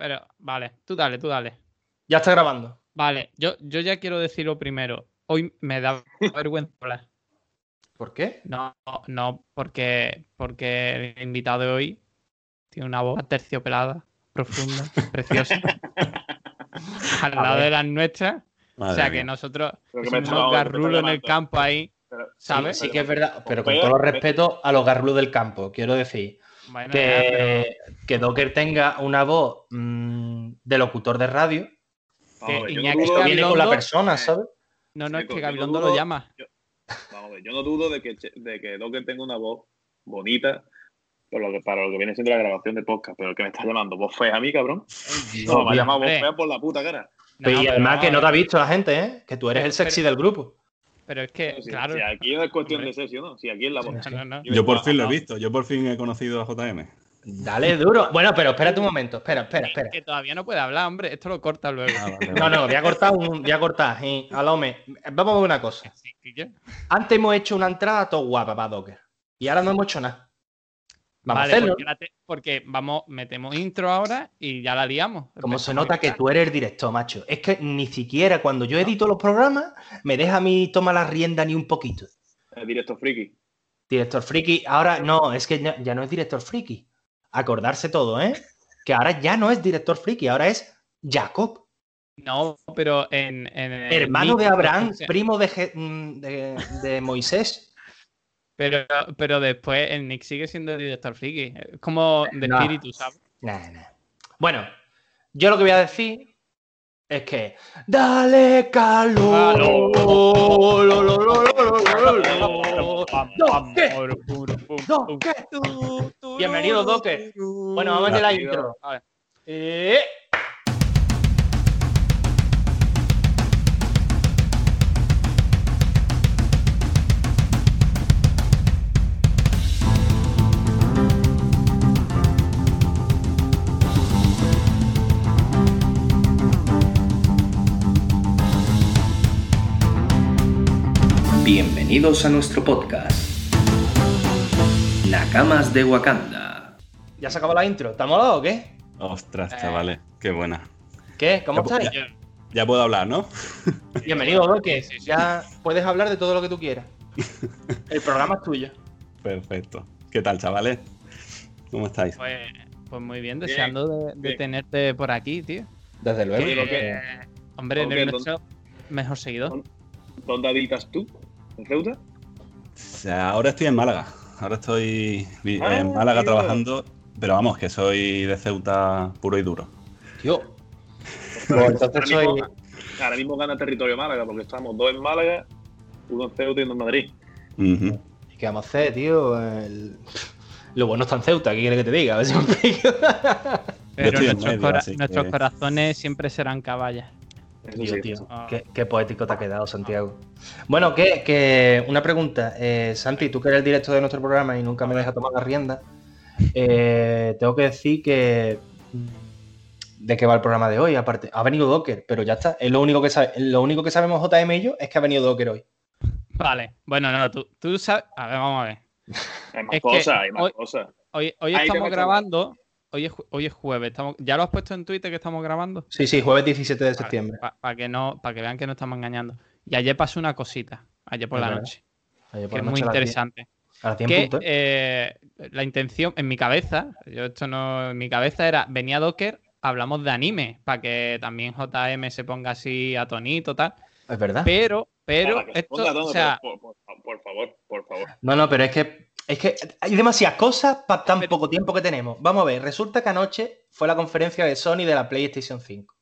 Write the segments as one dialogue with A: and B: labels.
A: pero, vale, tú dale, tú dale.
B: Ya está grabando.
A: Vale, yo, yo ya quiero decirlo primero. Hoy me da vergüenza hablar.
B: ¿Por qué?
A: No, no, porque, porque el invitado de hoy tiene una voz terciopelada, profunda, preciosa. al lado de las nuestras. o sea que nosotros
C: que
A: somos unos garrulos en el campo ahí,
C: Pero-
A: ¿sabes?
B: Sí, que es verdad, pero con
C: Pero-
B: todo respeto a los garrulos del campo, quiero decir.
A: Bueno, ya, pero-
B: Que, que Docker tenga una voz mm, de locutor de radio
C: Vamos
A: que
C: yo no
A: Iñaki
B: viene con la persona, ¿sabes?
A: No, no, es que
C: yo no
A: Gabilondo lo llama.
C: Vamos a ver, yo no dudo de que, de que Docker tenga una voz bonita por lo que, para lo que viene siendo la grabación de podcast, pero el que me está llamando voz fea a mí, cabrón. No, me ha llamado voz
A: hombre.
C: fea por la puta cara.
A: No,
B: y
A: pero
B: además
A: no,
B: que no te ha visto la gente, ¿eh? Que tú eres el sexy del grupo.
A: Pero es que,
C: Si,
A: claro.
C: si aquí no es cuestión
A: Hombre.
C: de sesión, ¿no? Si aquí es la voz.
A: No, no, no.
C: Y
D: Yo por fin lo he visto, yo por fin he conocido a JM.
B: Dale duro. Bueno, pero espérate un momento. Espera, espera, espera.
A: Que todavía no puede hablar, hombre. Esto lo corta luego.
B: No, no, voy a cortar un. Voy a cortar. sí. Alome, vamos a ver una cosa. Antes hemos hecho una entrada todo guapa para Docker. Y ahora no hemos hecho nada. Vamos
A: Vale,
B: a hacerlo.
A: porque, ahora te- porque vamos, metemos intro ahora y ya la liamos.
B: Como se nota que tú eres el director, macho. Es que ni siquiera cuando yo edito los programas me deja a mí tomar la rienda ni un poquito.
C: El directo friki.
B: Director Friki, ahora no, es que ya, ya no es Director Friki. Acordarse todo, ¿eh? Que ahora ya no es Director Friki, ahora es Jacob,
A: No, pero en. en el
B: hermano de Abraham, primo de, Je- mm, de, de Moisés.
A: Pero, pero después el Nick sigue siendo el director friki. Es como de
B: No.
A: espíritu, ¿sabes?
B: Nah, nah. Bueno, yo lo que voy a decir es que dale calor. Bienvenido, Docker. Bueno, vamos a meter la intro.
A: A ver.
B: Eh,
E: Bienvenidos a nuestro podcast. Nakamas de Wakanda.
B: ¿Ya se acabó la intro? ¿Estamos molado o qué?
D: Ostras,
A: Eh.
D: chavales, qué buena.
B: ¿Qué? ¿Cómo
D: Ya,
B: estáis?
D: ya. Ya puedo hablar, ¿no?
B: Bienvenido, Doque.
A: Sí, sí, sí.
B: Ya puedes hablar de todo lo que tú quieras. El programa es tuyo.
D: Perfecto. ¿Qué tal, chavales? ¿Cómo estáis?
A: Pues, pues muy bien,
C: Bien,
A: deseando de, de
C: bien.
A: tenerte por aquí, tío.
B: Desde luego.
A: Que,
C: Doque,
A: hombre, eres
C: ¿dónde-
A: nuestro mejor seguidor.
C: ¿Dónde habitas tú? ¿En Ceuta?
D: O sea, ahora estoy en Málaga. Ahora estoy
C: Ah,
D: en Málaga
C: tío.
D: trabajando, pero vamos, que soy de Ceuta puro y duro.
B: Tío. Pues entonces
C: Ahora
B: soy.
C: mismo- Ahora mismo gana territorio Málaga, porque estamos dos en Málaga, uno en Ceuta y uno en Madrid.
B: ¿Qué vamos a hacer, tío? El- Lo bueno está en Ceuta, ¿qué quiere que te diga? A ver si me.
A: Pero nuestros,
D: medio,
A: cora-
D: así que-
A: nuestros corazones siempre serán caballas.
B: Tío,
C: sí,
B: tío,
C: eso.
A: Ah.
B: qué, qué poético te ha quedado, Santiago. Bueno, que, que una pregunta. Eh, Santi, tú que eres el director de nuestro programa y nunca me dejas tomar la rienda, eh, tengo que decir que. mm, ¿De qué va el programa de hoy? Aparte, ha venido Docker, pero ya está. Es lo único que sabe, lo único que sabemos JM y yo es que ha venido Docker hoy.
A: Vale, bueno, no, tú, tú sabes. A ver, vamos a ver.
C: Hay más cosas, hay más
A: hoy-
C: cosas.
A: Hoy, estamos grabando. Hoy es, hoy es jueves. Estamos, ¿Ya lo has puesto en Twitter que estamos grabando?
B: Sí, sí, jueves 17 de septiembre.
A: Para que no, para que vean que no estamos engañando. Y ayer pasó una cosita, ayer por
B: Es
A: la
B: verdad.
A: noche,
B: Ayer por
A: que es
B: la
A: muy
B: noche a las 10
A: interesante.
B: A las 10
A: Que
B: puntos.
A: eh, la intención, en mi cabeza, yo esto no, en mi cabeza era, venía Docker, hablamos de anime, para que también JM se ponga así a tonito, tal.
B: Es verdad.
A: Pero, pero, esto, o sea,
C: pero por, por- por favor, por favor.
B: No, no, pero es que, es que hay demasiadas cosas para tan poco tiempo que tenemos. Vamos a ver, resulta que anoche fue la conferencia de Sony de la PlayStation 5.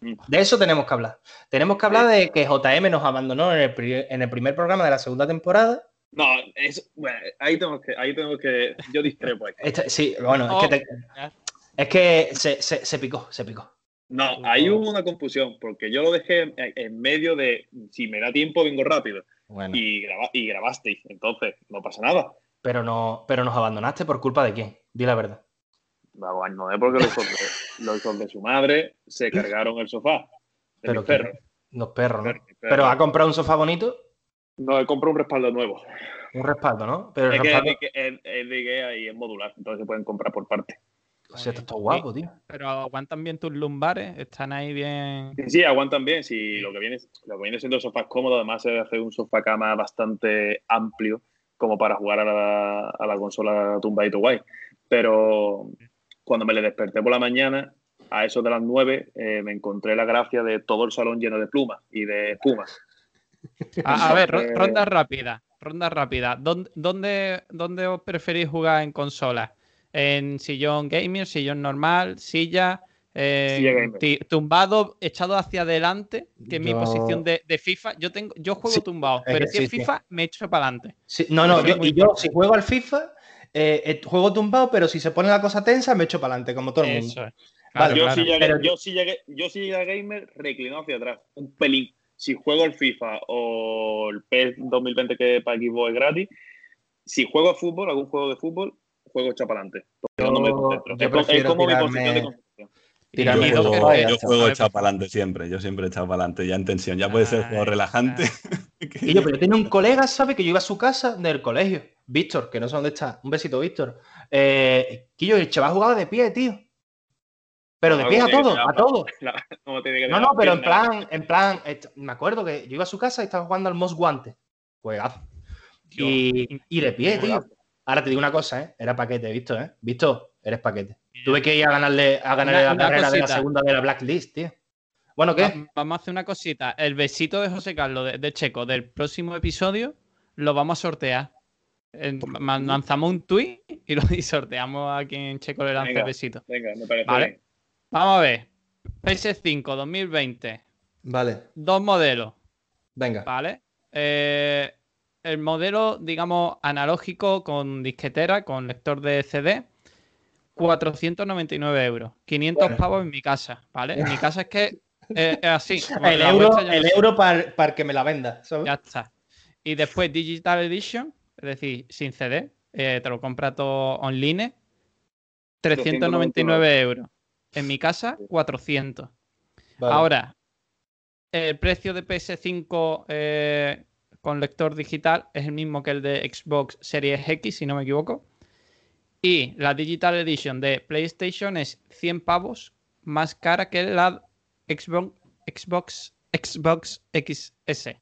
C: Mm.
B: De eso tenemos que hablar. Tenemos que hablar de que JM nos abandonó en el, pri- en el primer programa de la segunda temporada.
C: No, es, bueno, ahí tengo que, ahí tengo que, yo discrepo.
B: Este- sí, bueno,
A: Oh,
B: es que, te- es que se, se- se picó, se picó.
C: No, ahí hubo una confusión, porque yo lo dejé en, en medio de, si me da tiempo, vengo rápido.
B: Bueno,
C: Y, graba- y grabasteis, entonces no pasa nada.
B: Pero, no, pero nos abandonaste por culpa de quién. Di la verdad.
C: No, no es porque los hijos, de, los hijos de su madre se cargaron el sofá. De
B: Pero
C: perros.
B: Los perros.
C: Perro, perro.
B: Pero ha comprado un sofá bonito,
C: No, he comprado un respaldo nuevo.
B: un respaldo, ¿no? Pero el
C: Es
B: respaldo-
C: de, que- es- es de Ikea y es modular, entonces se pueden comprar por parte.
B: O sea, esto está guapo, tío.
A: Pero aguantan bien tus lumbares, están ahí bien.
C: Sí, sí, aguantan bien. Si lo que viene, lo que viene siendo sofás cómodos, además se hace un sofá cama bastante amplio como para jugar a la, a la consola tumbadito guay. Pero cuando me le desperté por la mañana, a eso de las 9, eh, me encontré la gracia de todo el salón lleno de plumas y de espumas.
A: A, a ver, ro- ronda rápida. Ronda rápida. ¿Dónde, dónde, dónde os preferís jugar en consola? ¿En sillón gamer, sillón normal, silla? Eh, tumbado, echado hacia adelante, que es mi posición de, de FIFA. Yo tengo, yo juego
B: Sí,
A: tumbado,
B: es
A: pero si es. FIFA, me echo para adelante.
B: Sí, no, no, yo, y yo si juego al FIFA, eh, eh, juego tumbado, pero si se pone la cosa tensa, me echo para adelante, como todo el mundo.
A: Eso es.
B: Vale,
C: yo,
A: claro.
C: sí llegué,
B: Pero-
C: yo, sí llegué, yo sí llegué a gamer reclinado hacia atrás, un pelín. Si juego el FIFA o el PES 2020 que para Xbox es gratis, si juego a fútbol, algún juego de fútbol, juego echa para adelante.
B: Yo-
C: no me concentro. es, como mi posición de
D: yo juego, yo juego echado para adelante siempre. Yo siempre he echado para adelante, ya en tensión. Ya puede ser juego relajante.
B: Y yo, pero yo tenía un colega, ¿sabes? Que yo iba a su casa del colegio. Víctor, que no sé dónde está. Un besito, Víctor. Eh, Quillo, el chaval jugaba de pie, tío. Pero de
C: Algo
B: pie a todo, a todo. No, no, pero en plan, en plan, me acuerdo que yo iba a su casa y estaba jugando al Most Guante. Juegazo. Y, y de pie, tío. Ahora te digo una cosa, ¿eh? Era paquete, Víctor, ¿eh? Víctor, eres paquete. Tuve que ir a ganarle, a ganarle
A: Una-
B: la
A: una
B: carrera de la segunda de la Blacklist, tío. Bueno, ¿qué?
A: Va- Vamos a hacer una cosita. El besito de José Carlos de, de Checo del próximo episodio lo vamos a sortear. Lanzamos un tweet y lo y sorteamos a quien Checo le lance el besito.
C: Venga, me parece
A: Vale.
C: bien.
A: Vamos a ver. PS5 2020.
B: Vale,
A: Dos modelos,
B: venga.
A: ¿vale? Eh, el modelo, digamos, analógico con disquetera, con lector de CD. 499 euros. 500
B: Bueno.
A: pavos en mi casa, ¿vale? En mi casa es que eh, es así.
B: El euro,
A: no
B: el euro para que me la venda, ¿sabes?
A: Ya está. Y después Digital Edition, es decir, sin CD, eh, te lo compras todo online, 399 euros. En mi casa, 400.
B: Vale.
A: Ahora, el precio de PS5 eh, con lector digital es el mismo que el de Xbox Series X, si no me equivoco. Y la Digital Edition de PlayStation es 100 pavos más cara que la Xbox, Xbox, Xbox XS.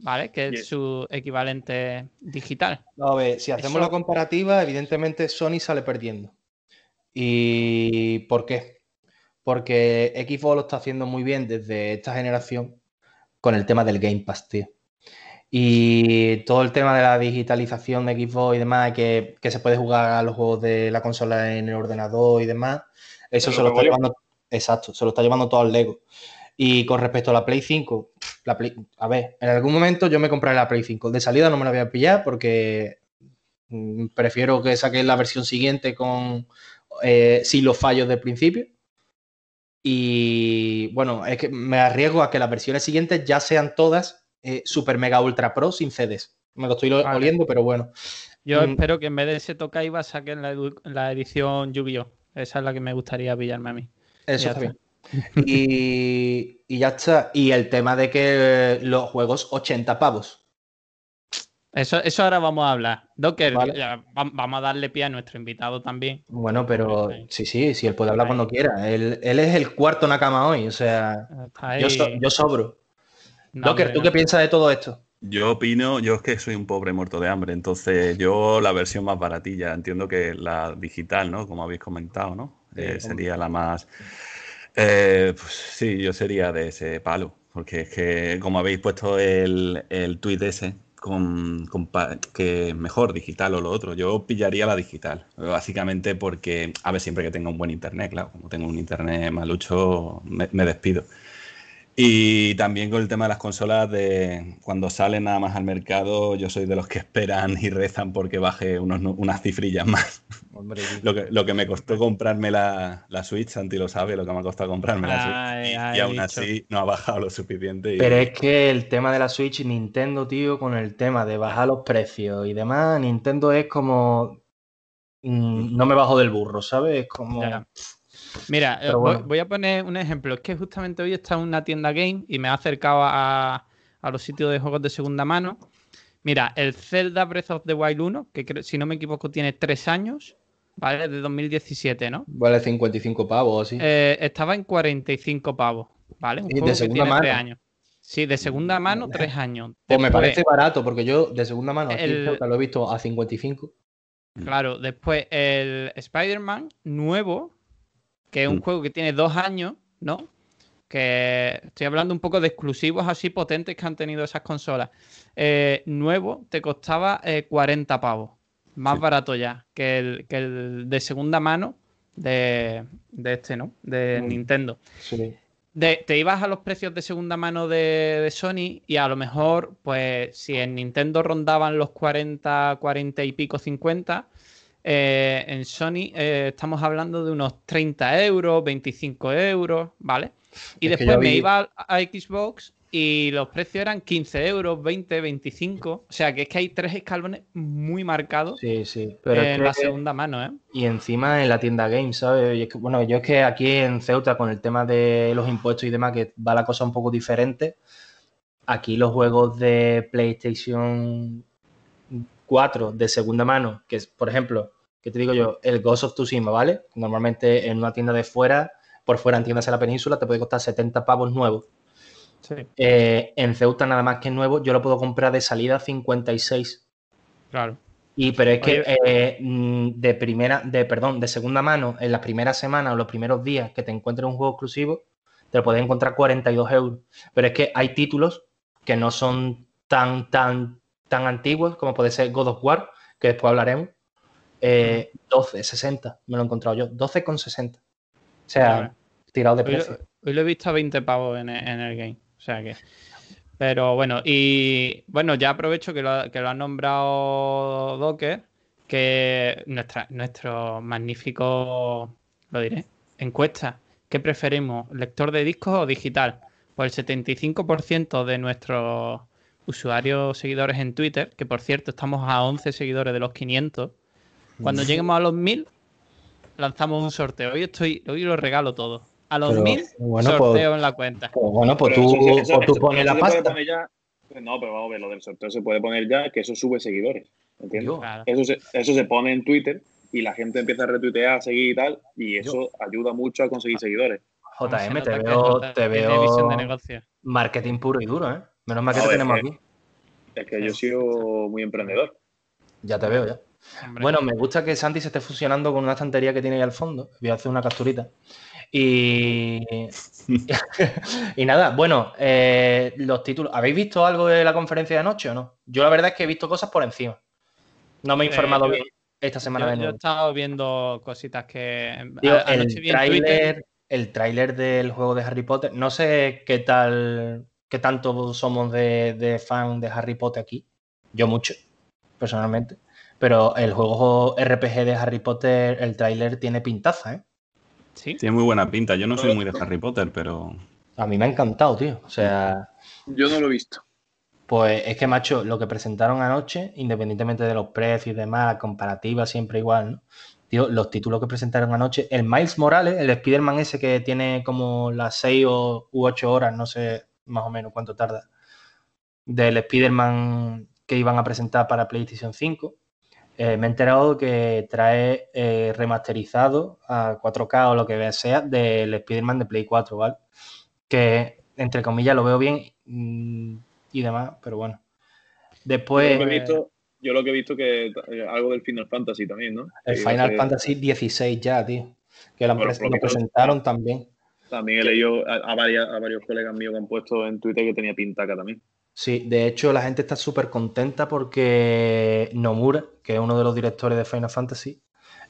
A: ¿Vale? Que es
C: Yes.
A: su equivalente digital.
B: A ver, si hacemos
A: Eso-
B: la comparativa, evidentemente Sony sale perdiendo. ¿Y por qué? Porque Xbox lo está haciendo muy bien desde esta generación con el tema del Game Pass, tío. Y todo el tema de la digitalización de Xbox y demás, que, que se puede jugar a los juegos de la consola en el ordenador y demás, eso
C: Pero
B: se lo está llevando, exacto, se lo está llevando todo al Lego. Y con respecto a la Play 5, la Play- a ver, en algún momento yo me compraré la Play 5. De salida no me la voy a pillar porque mm, prefiero que saquen la versión siguiente con eh, sin los fallos del principio. Y bueno, es que me arriesgo a que las versiones siguientes ya sean todas eh, Super Mega Ultra Pro sin CDs. Me lo estoy
A: Vale.
B: oliendo, pero bueno.
A: Yo
B: Mm.
A: espero que en vez de ese toca iba saquen la, la edición Yu-Gi-Oh! Esa es la que me gustaría pillarme a mí.
B: Eso está bien. Y, y ya está. Y el tema de que los juegos 80 pavos.
A: Eso, eso ahora vamos a hablar. Docker,
B: Vale.
A: ya, va- vamos a darle pie a nuestro invitado también.
B: Bueno, pero sí, sí, sí, él puede hablar cuando quiera. Él, él es el cuarto Nakama hoy, o sea, yo, so- yo sobro.
A: No,
B: Docker, ¿tú
A: no.
B: qué piensas de todo esto?
D: Yo opino, yo es que soy un pobre muerto de hambre, entonces yo la versión más baratilla, entiendo que la digital, ¿no? Como habéis comentado, ¿no?
B: Sí,
D: Eh, sería la más... eh, pues sí, yo sería de ese palo, porque es que como habéis puesto el, el tuit ese, con, con pa- que mejor digital o lo otro, yo pillaría la digital, básicamente porque, a ver, siempre que tenga un buen internet, claro, como tengo un internet malucho, me, me despido. Y también con el tema de las consolas, de cuando salen nada más al mercado, yo soy de los que esperan y rezan porque baje unos, unas cifrillas más.
B: Hombre,
D: Lo que, lo que me costó comprarme la, la Switch, Santi lo sabe, lo que me ha costado comprarme la Switch.
A: Ay,
D: Y,
A: ay,
D: y aún así no ha bajado lo suficiente. y-
B: Pero es que el tema de la Switch, Nintendo, tío, con el tema de bajar los precios y demás, Nintendo es como. mm, no me bajo del burro, ¿sabes? Es como.
A: Ya. Mira, eh, voy, a poner un ejemplo. Es que justamente hoy está en una tienda game y me ha acercado a, a los sitios de juegos de segunda mano. Mira, el Zelda Breath of the Wild 1, que creo- si no me equivoco tiene tres años, ¿vale? De 2017, ¿no?
B: Vale 55 pavos, así.
A: Eh, estaba en 45 pavos, ¿vale? Un
B: ¿Y de
A: que
B: segunda
A: tiene
B: mano?
A: tres años. Sí, de segunda mano, tres años.
B: Pues me parece barato, porque yo de segunda mano aquí
A: el-
B: lo he visto a 55.
A: Claro, después el Spider-Man nuevo, que es un
D: Mm.
A: juego que tiene dos años, ¿no? Que estoy hablando un poco de exclusivos así potentes que han tenido esas consolas. Eh, nuevo te costaba eh, 40 pavos. Más
D: Sí.
A: barato ya que el, que el de segunda mano de, de este, ¿no? De
B: Mm.
A: Nintendo.
B: Sí.
A: De- te ibas a los precios de segunda mano de, de Sony y a lo mejor, pues, si en Nintendo rondaban los 40, 40 y pico, 50, eh, en Sony eh, estamos hablando de unos 30 euros, 25 euros, ¿vale? Y
B: Es
A: después me iba a, Xbox y los precios eran 15 euros, 20, 25. O sea que es que hay tres escalones muy marcados
B: Sí, sí. Pero
A: en
B: que-
A: la segunda mano, ¿eh?
B: Y encima en la tienda Game, ¿sabes? Y es que, bueno, yo es que aquí en Ceuta, con el tema de los impuestos y demás, que va la cosa un poco diferente, aquí los juegos de PlayStation 4 de segunda mano, que es, por ejemplo, que te digo yo, el Ghost of Tsushima, ¿vale? Normalmente en una tienda de fuera, por fuera, entiéndase la península, te puede costar 70 pavos nuevos.
A: Sí,
B: Eh, en Ceuta, nada más que nuevo, yo lo puedo comprar de salida 56.
A: claro.
B: Y pero es que eh, mm, de primera, de perdón, de segunda mano, en las primeras semanas o los primeros días que te encuentres un juego exclusivo, te lo puedes encontrar 42 euros. Pero es que hay títulos que no son tan, tan, tan antiguos como puede ser God of War, que después hablaremos. Eh, 12, 60, me lo he encontrado yo. 12 con 60. O sea, tirado de
A: Hoy lo,
B: precio.
A: hoy lo he visto a 20 pavos en el, en el game. O sea que. Pero bueno, y bueno, ya aprovecho que lo, que lo ha nombrado Docker, que nuestra, nuestro magnífico, lo diré, encuesta. ¿Qué preferimos, lector de discos o digital? Pues el 75% de nuestros usuarios seguidores en Twitter, que por cierto estamos a 11 seguidores de los 500, cuando lleguemos a los 1000, lanzamos un sorteo. Hoy estoy, hoy lo regalo todo. A los
B: Pero,
A: 1000,
B: bueno, pues-
A: sorteo en la cuenta.
B: Pues bueno, pues
C: Pero
B: tú,
C: eso- eso-
B: pues tú pones la pasta.
C: ya- No, pero vamos a ver, lo del sorteo se puede poner ya, que eso sube seguidores. ¿Entiendes?
B: Yo.
A: Claro.
C: Eso se, eso se pone en Twitter y la gente empieza a retuitear, a seguir y tal, y eso ayuda mucho a conseguir seguidores.
A: Cómo se
B: JM, te veo, te veo marketing puro y duro, ¿eh? Menos mal que te tenemos aquí.
C: Es que yo he sido muy emprendedor.
B: Ya te veo, ya.
A: Hombre.
B: Bueno, me gusta que Santi se esté fusionando con una estantería que tiene ahí al fondo. Voy a hacer una capturita. Y, y nada, bueno, eh, los títulos. ¿Habéis visto algo de la conferencia de anoche o no? Yo la verdad es que he visto cosas por encima. No me he
A: Eh,
B: informado
A: yo-
B: bien esta semana
A: yo,
B: de
A: yo he
B: nuevo.
A: estado viendo cositas que a- anoche
B: el tráiler, el tráiler del juego de Harry Potter. No sé qué tal, qué tanto somos de, de fan de Harry Potter aquí. Yo mucho, personalmente. Pero el juego RPG de Harry Potter, el tráiler tiene pintaza, ¿eh?
A: Sí,
D: Tiene muy buena pinta. Yo no soy muy de Harry Potter, pero
B: A mí me ha encantado, tío. O sea,
C: Yo no lo he visto.
B: pues es que, macho, lo que presentaron anoche, independientemente de los precios y demás, la comparativa siempre igual, ¿no? Tío, los títulos que presentaron anoche, el Miles Morales, el Spider-Man ese que tiene como las 6 o, u 8 horas, no sé más o menos cuánto tarda, del Spider-Man que iban a presentar para PlayStation 5. eh, me he enterado que trae eh, remasterizado a 4K o lo que sea del Spider-Man de Play 4, ¿vale? Que entre comillas lo veo bien mm, y demás, pero bueno. Después,
C: yo, lo que he visto, yo lo que he visto que eh, algo del Final Fantasy también, ¿no?
B: el Final
C: que
B: Fantasy 16 ya, tío. Que lo,
C: Bueno,
B: presentaron también.
C: También he leído a, a varias- a varios colegas míos que han puesto en Twitter que tenía pintaca también.
B: Sí, de hecho la gente está súper contenta porque Nomura, que es uno de los directores de Final Fantasy,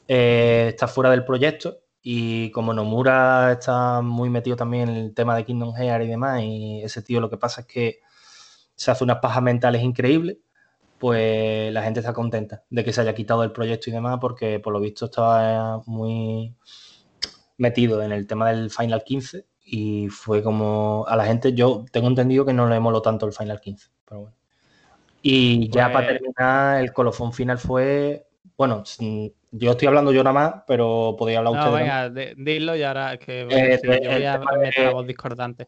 B: eh, está fuera del proyecto y como Nomura está muy metido también en el tema de Kingdom Hearts y demás, y ese tío lo que pasa es que se hace unas pajas mentales increíbles, pues la gente está contenta de que se haya quitado del proyecto y demás porque por lo visto estaba muy metido en el tema del Final 15 y fue como a la gente, yo tengo entendido que no le moló tanto el Final 15, pero bueno. Y ya
A: Pues-
B: para terminar, el colofón final fue, bueno, yo estoy hablando yo nada más, pero podía hablar
A: No,
B: ustedes.
A: venga, de- dilo y ahora que
B: Eh, eh,
A: yo voy a meter la voz discordante.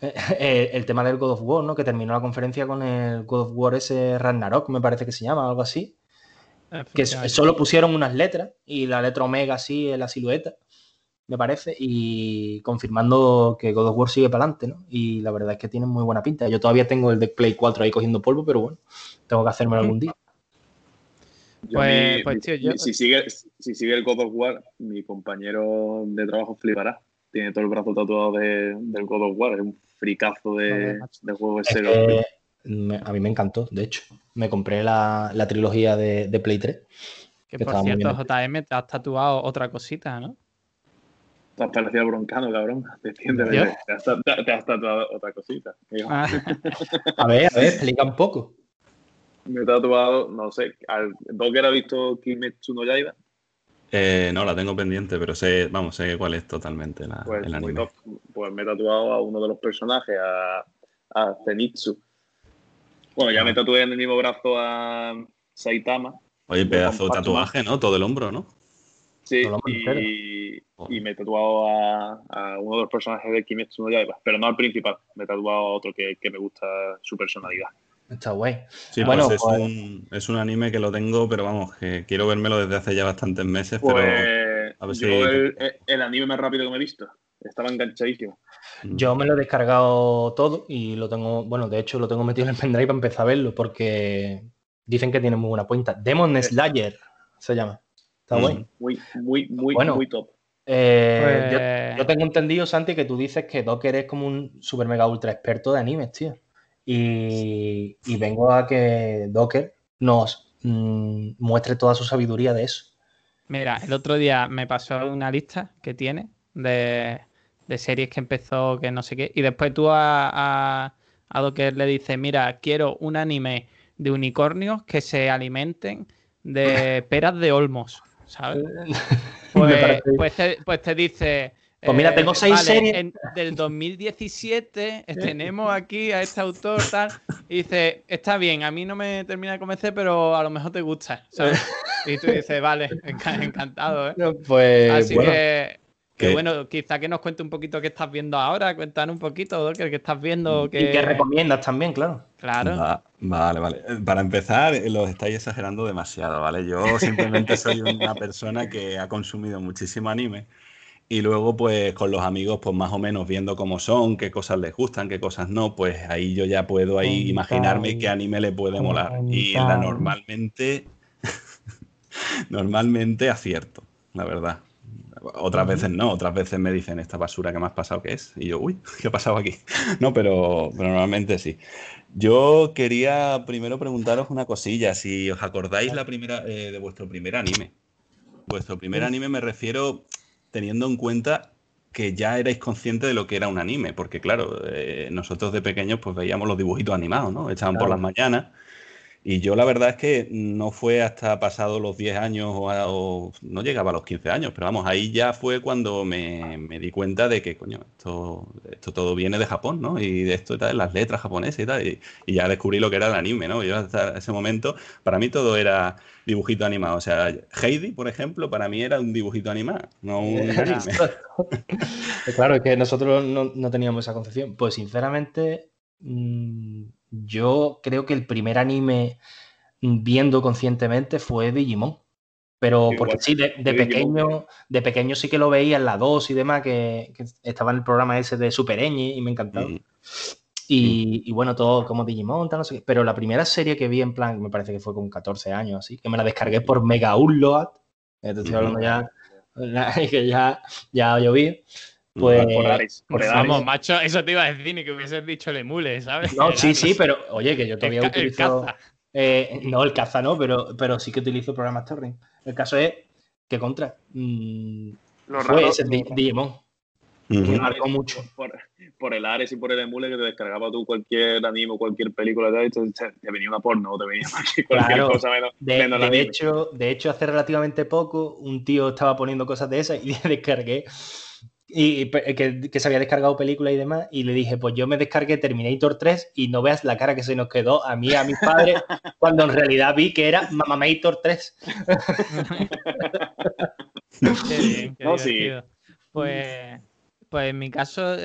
B: Eh, el tema del God of War, ¿no? Que terminó la conferencia con el God of War ese Ragnarok, me parece que se llama, algo así. Que solo pusieron unas letras y la letra omega así en la silueta, me parece, y confirmando que God of War sigue para adelante, ¿no? Y la verdad es que tiene muy buena pinta. Yo todavía tengo el de Play 4 ahí cogiendo polvo, pero bueno, tengo que hacérmelo algún día.
C: Pues, pues, tío, yo... si, sigue, si sigue el God of War, mi compañero de trabajo flipará. Tiene todo el brazo tatuado de, del God of War. Es un fricazo de, de juego
B: de a mí me encantó, de hecho. Me compré la, trilogía de, Play 3.
A: Que, por cierto, JM, te has tatuado otra cosita, ¿no?
C: Te has parecido broncano, cabrón. Te, te, has, te has tatuado otra cosita.
B: Ah. a ver, a ver, explica un poco.
C: Me he tatuado, no sé, al Docker ha visto Kimetsu no Yaiba.
D: Eh, no, la tengo pendiente, pero sé, vamos, sé cuál es totalmente la,
C: pues,
D: el anime.
C: Pues me he tatuado a uno de los personajes, a, a Zenitsu bueno, ya me tatué en el mismo brazo a Saitama.
D: Oye, pedazo de tatuaje, ¿no? Todo el hombro, ¿no?
C: Sí, y, me he tatuado a, uno de los personajes de Kimetsu no Yaiba, pero no al principal. Me he tatuado a otro que, me gusta su personalidad.
B: Está guay.
D: Sí, bueno, pues es, pues- Un, es, un, anime que lo tengo, pero vamos, que quiero vérmelo desde hace ya bastantes meses.
C: Pues, pero a ver si... el, el, anime más rápido que me he visto. Estaba enganchadísimo.
B: Mm. Yo me lo he descargado todo y lo tengo, bueno, de hecho lo tengo metido en el pendrive para empezar a verlo porque dicen que tiene muy buena cuenta. Demon Slayer se llama. Está
C: mm. Muy, muy, muy, muy top.
B: Eh, pues yo, tengo entendido, Santi, que tú dices que Docker es como un super mega ultra experto de animes, tío. Y, vengo a que Docker nos mm, muestre toda su sabiduría de eso.
A: Mira, el otro día me pasó una lista que tiene de, de series que empezó, que no sé qué, y después tú a, a, a Docker le dices, mira, quiero un anime de unicornios que se alimenten de peras de olmos, ¿sabes? Pues, pues, te, pues te dice...
B: Pues mira, tengo eh, seis series.
A: del 2017 tenemos aquí a este autor tal y dice, está bien, a mí no me termina de convencer, pero a lo mejor te gusta, ¿sabes? Y tú dices, vale, encantado, ¿eh?
B: pues,
A: Así que que bueno, quizá que nos cuente un poquito qué estás viendo ahora, cuéntanos un poquito, ¿qué, estás viendo.
B: Que... Y qué recomiendas también, claro.
A: Claro.
D: vale, vale. Para empezar, los estáis exagerando demasiado, ¿vale? Yo simplemente soy una persona que ha consumido muchísimo anime y luego, pues, con los amigos, pues más o menos viendo cómo son, qué cosas les gustan, qué cosas no, pues ahí yo ya puedo ahí imaginarme qué anime le puede molar. Y la normalmente, normalmente acierto, la verdad. Otras veces no, otras veces me dicen esta basura que me has pasado que es. Y yo, uy, ¿qué ha pasado aquí? No, pero, normalmente sí. Yo quería primero preguntaros una cosilla, si os acordáis la primera, eh, de vuestro primer anime. Vuestro primer anime me refiero teniendo en cuenta que ya erais conscientes de lo que era un anime, porque claro, eh, nosotros de pequeños pues veíamos los dibujitos animados, ¿no? Echaban por las mañanas y yo la verdad es que no fue hasta pasado los 10 años o, no llegaba a los 15 años, pero vamos, ahí ya fue cuando me, di cuenta de que, coño, esto, esto todo viene de Japón, ¿no? Y de esto y tal, las letras japonesas y tal, y, ya descubrí lo que era el anime, ¿no? Yo hasta ese momento, para mí todo era dibujito animado. O sea, Heidi, por ejemplo, para mí era un dibujito animado, no un anime.
B: claro, es que nosotros no, no teníamos esa concepción. Pues sinceramente... Mmm yo creo que el primer anime viendo conscientemente fue Digimon. Pero porque sí, de, pequeño, de pequeño sí que lo veía en la 2 y demás, que, estaba en el programa ese de Super Ñ y me encantaba. Y, bueno, todo como Digimon, tal, no sé qué. Pero la primera serie que vi en plan, me parece que fue con 14 años así, que me la descargué por Mega Upload. Te estoy hablando ya, que ya, ya lloví. Pues,
A: por Vamos, macho, eso te iba a decir, ni que hubieses dicho el emule, ¿sabes?
B: No, sí, sí, pero oye, que yo todavía utilizo. Eh, no, el caza no, pero, pero sí que utilizo programas torrent. El caso es que contra. Mmm, fue ese Digimon.
C: Que marcó mucho. Por, el Ares y por el emule que te descargaba tú cualquier anime o cualquier película te, te venía una porno o te venía cualquier cosa menos,
B: de, de hecho, de hecho, hace relativamente poco un tío estaba poniendo cosas de esas y descargué y que, se había descargado película y demás, y le dije, pues yo me descargué Terminator 3 y no veas la cara que se nos quedó a mí a mis padres cuando en realidad vi que era Mamamator 3.
A: qué bien, qué Pues, pues en mi caso,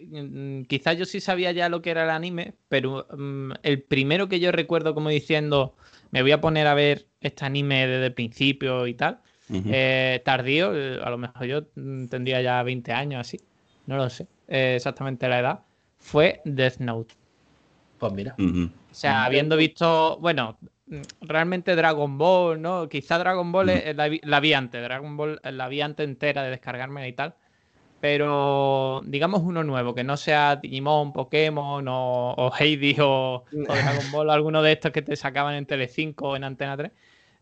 A: mm, quizás yo sí sabía ya lo que era el anime, pero mm, el primero que yo recuerdo como diciendo, me voy a poner a ver este anime desde el principio y tal, Eh, tardío, eh, a lo mejor yo mm, tendría ya 20 años así, no lo sé eh, exactamente la edad, fue Death Note.
B: Pues mira.
A: O sea, habiendo visto, bueno, mm, realmente Dragon Ball, ¿no? Quizá Dragon Ball la, vi, la vi antes, Dragon Ball la vi antes entera de descargarme y tal. Pero digamos uno nuevo, que no sea Digimon, Pokémon o, o Heidi o, o Dragon Ball, alguno de estos que te sacaban en Telecinco o en Antena 3.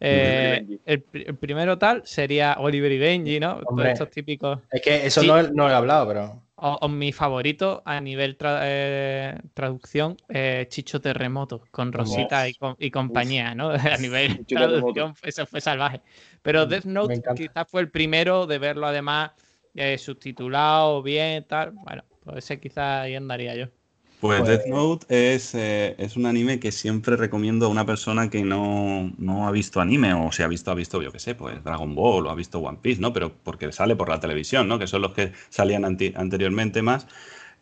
A: Eh, el, pri- el primero tal sería Oliver y Benji, ¿no? Todos
B: Hombre.
A: estos típicos.
B: Es que eso
A: Sí.
B: no, he- no he hablado, pero.
A: O, o mi favorito a nivel tra- eh, traducción, eh, Chicho Terremoto, con Rosita y, com- y compañía, ¿no? A nivel
C: Chicho
A: traducción,
C: Terremoto.
A: eso fue salvaje. Pero Death
B: me
A: Note quizás fue el primero de verlo además eh, subtitulado bien, tal. Bueno, pues ese quizás ahí andaría yo.
D: Pues,
B: Pues-
D: Death Note es, eh, es un anime que siempre recomiendo a una persona que no, no ha visto anime o si ha visto, ha visto, yo qué sé, pues Dragon Ball o ha visto One Piece, ¿no? Pero porque sale por la televisión, ¿no? Que son los que salían anteriormente más.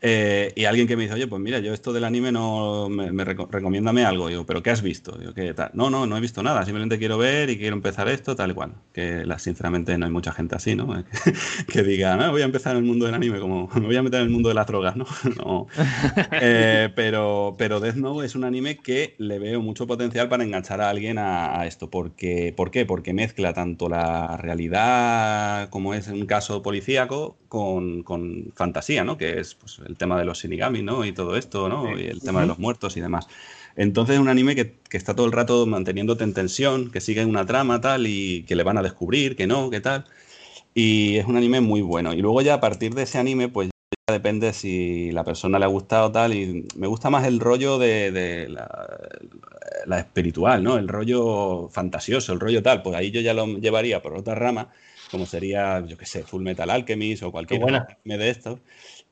D: Eh, y alguien que me dice, oye, pues mira, yo esto del anime no me, me reco- recomiéndame algo. Digo, ¿pero qué has visto? Digo, ¿qué tal? No, no, no he visto nada, simplemente quiero ver y quiero empezar esto, tal y cual. Que sinceramente no hay mucha gente así, ¿no? que diga, no, voy a empezar en el mundo del anime, como me voy a meter en el mundo de las drogas, ¿no? no. Eh, pero, pero Death Note es un anime que le veo mucho potencial para enganchar a alguien a, a esto. Porque, ¿Por qué? Porque mezcla tanto la realidad, como es un caso policíaco, con, con fantasía, ¿no? Que es pues, el tema de los shinigami, ¿no? Y todo esto, ¿no? Y el tema de los muertos y demás. Entonces es un anime que, que está todo el rato manteniéndote en tensión, que sigue una trama tal y que le van a descubrir, que no, que tal. Y es un anime muy bueno. Y luego ya a partir de ese anime, pues ya depende si la persona le ha gustado tal. Y me gusta más el rollo de, de la, la espiritual, ¿no? El rollo fantasioso, el rollo tal. Pues ahí yo ya lo llevaría por otra rama, como sería, yo qué sé, Full Metal Alchemist o cualquier anime de estos.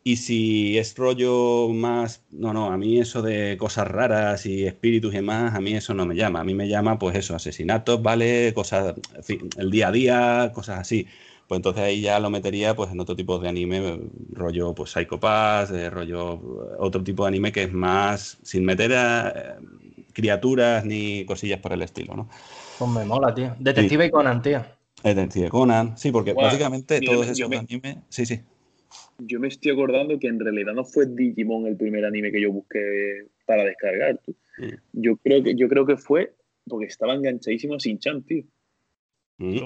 D: Y si es rollo más, no, no, a mí eso de cosas raras y espíritus y demás, a mí eso no me llama. A mí me llama, pues eso, asesinatos, ¿vale? Cosas, en fin, el día a día, cosas así. Pues entonces ahí ya lo metería pues en otro tipo de anime, rollo pues Psycho Pass, eh, rollo otro tipo de anime que es más sin meter a eh, criaturas ni cosillas por el estilo, ¿no?
B: Pues me mola, tío. Detective y Conan, tío.
D: Decir, Conan, sí, porque
C: Guau,
D: básicamente todos esos
C: me-
D: animes, sí, sí.
C: Yo me estoy acordando que en realidad no fue Digimon el primer anime que yo busqué para descargar. tú.
D: Mm.
C: Yo creo que yo creo que fue porque estaba enganchadísimo sin Chan, tío.
D: Mm.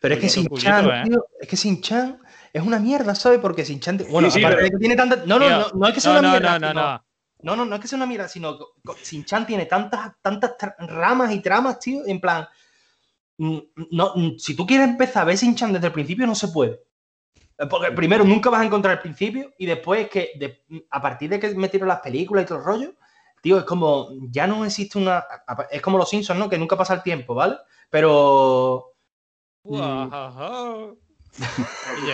B: Pero es que Sin
A: otro
B: Chan,
A: culito, ¿eh?
B: tío, es que Sin Chan es una mierda, ¿sabes? Porque Sin Chan. Bueno,
C: Sí, sí,
B: aparte
C: pero-
B: de que tiene tanta. No, no,
A: Tío,
B: no, no es que sea
A: No,
B: una
A: no,
B: mierda.
A: no, no,
B: sino-
A: no.
B: No, no, no es que sea una mierda, sino que Sin Chan tiene tantas, tantas ramas y tramas, tío, en plan. mm, No, si tú quieres empezar a ver Sin Chan desde el principio, no se puede. Eh, Porque primero nunca vas a encontrar el principio y después es que de- a partir de que metieron las películas y todo el rollo, tío, es como, ya no existe una... Es como los Simpsons, ¿no? Que nunca pasa el tiempo, ¿vale? Pero... ¡Ah!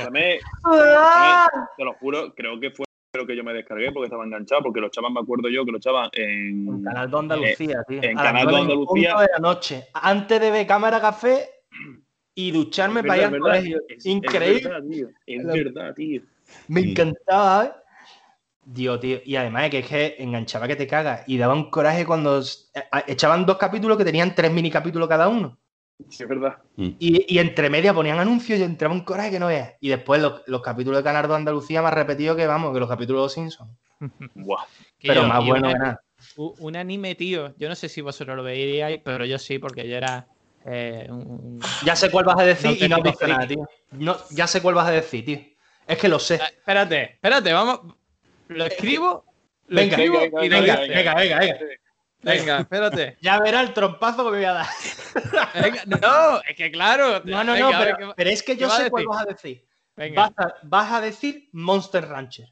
C: te lo juro, creo que fue lo que yo me descargué porque estaba enganchado, porque los chavas me acuerdo yo que los chavas en,
B: En Canal 2 Andalucía, tío.
C: en Canal 2
B: nueve en
C: Andalucía.
B: de la noche. Antes de ver cámara café y ducharme
C: Es
B: para ir al
C: verdad,
B: colegio.
C: es- es
B: Increíble.
C: verdad, tío. Es verdad, tío.
B: Me
D: Mm.
B: encantaba, ¿eh? Dios, tío. Y además es que, es que enganchaba que te cagas. Y daba un coraje cuando eh, echaban dos capítulos que tenían tres mini capítulos cada uno.
C: Sí, es verdad.
B: Y, y entre media ponían anuncios y entraba un coraje que no veas. Y después los, los capítulos de Canal 2 Andalucía más repetidos que, vamos, que los capítulos de los Simpsons.
C: Buah.
B: Pero más bueno que nada.
A: Un anime, tío. Yo no sé si vosotros lo veíais, pero yo sí, porque yo era eh, un-
B: Ya sé cuál vas a decir y no has visto nada, tío. No, ya sé cuál vas a decir, tío. Es que lo sé.
A: Ah, Espérate, espérate, vamos. Lo escribo. Lo
B: Venga,
A: escribo
C: venga,
A: y
C: venga,
B: Venga, venga, venga, venga.
A: Venga, espérate.
B: Ya verá el trompazo que me voy a dar.
A: Venga, no, es que claro.
B: No, no,
A: venga,
B: no,
A: ver
B: pero, pero es que yo sé cuál vas a decir.
A: Venga.
B: Vas a, vas a decir Monster Rancher.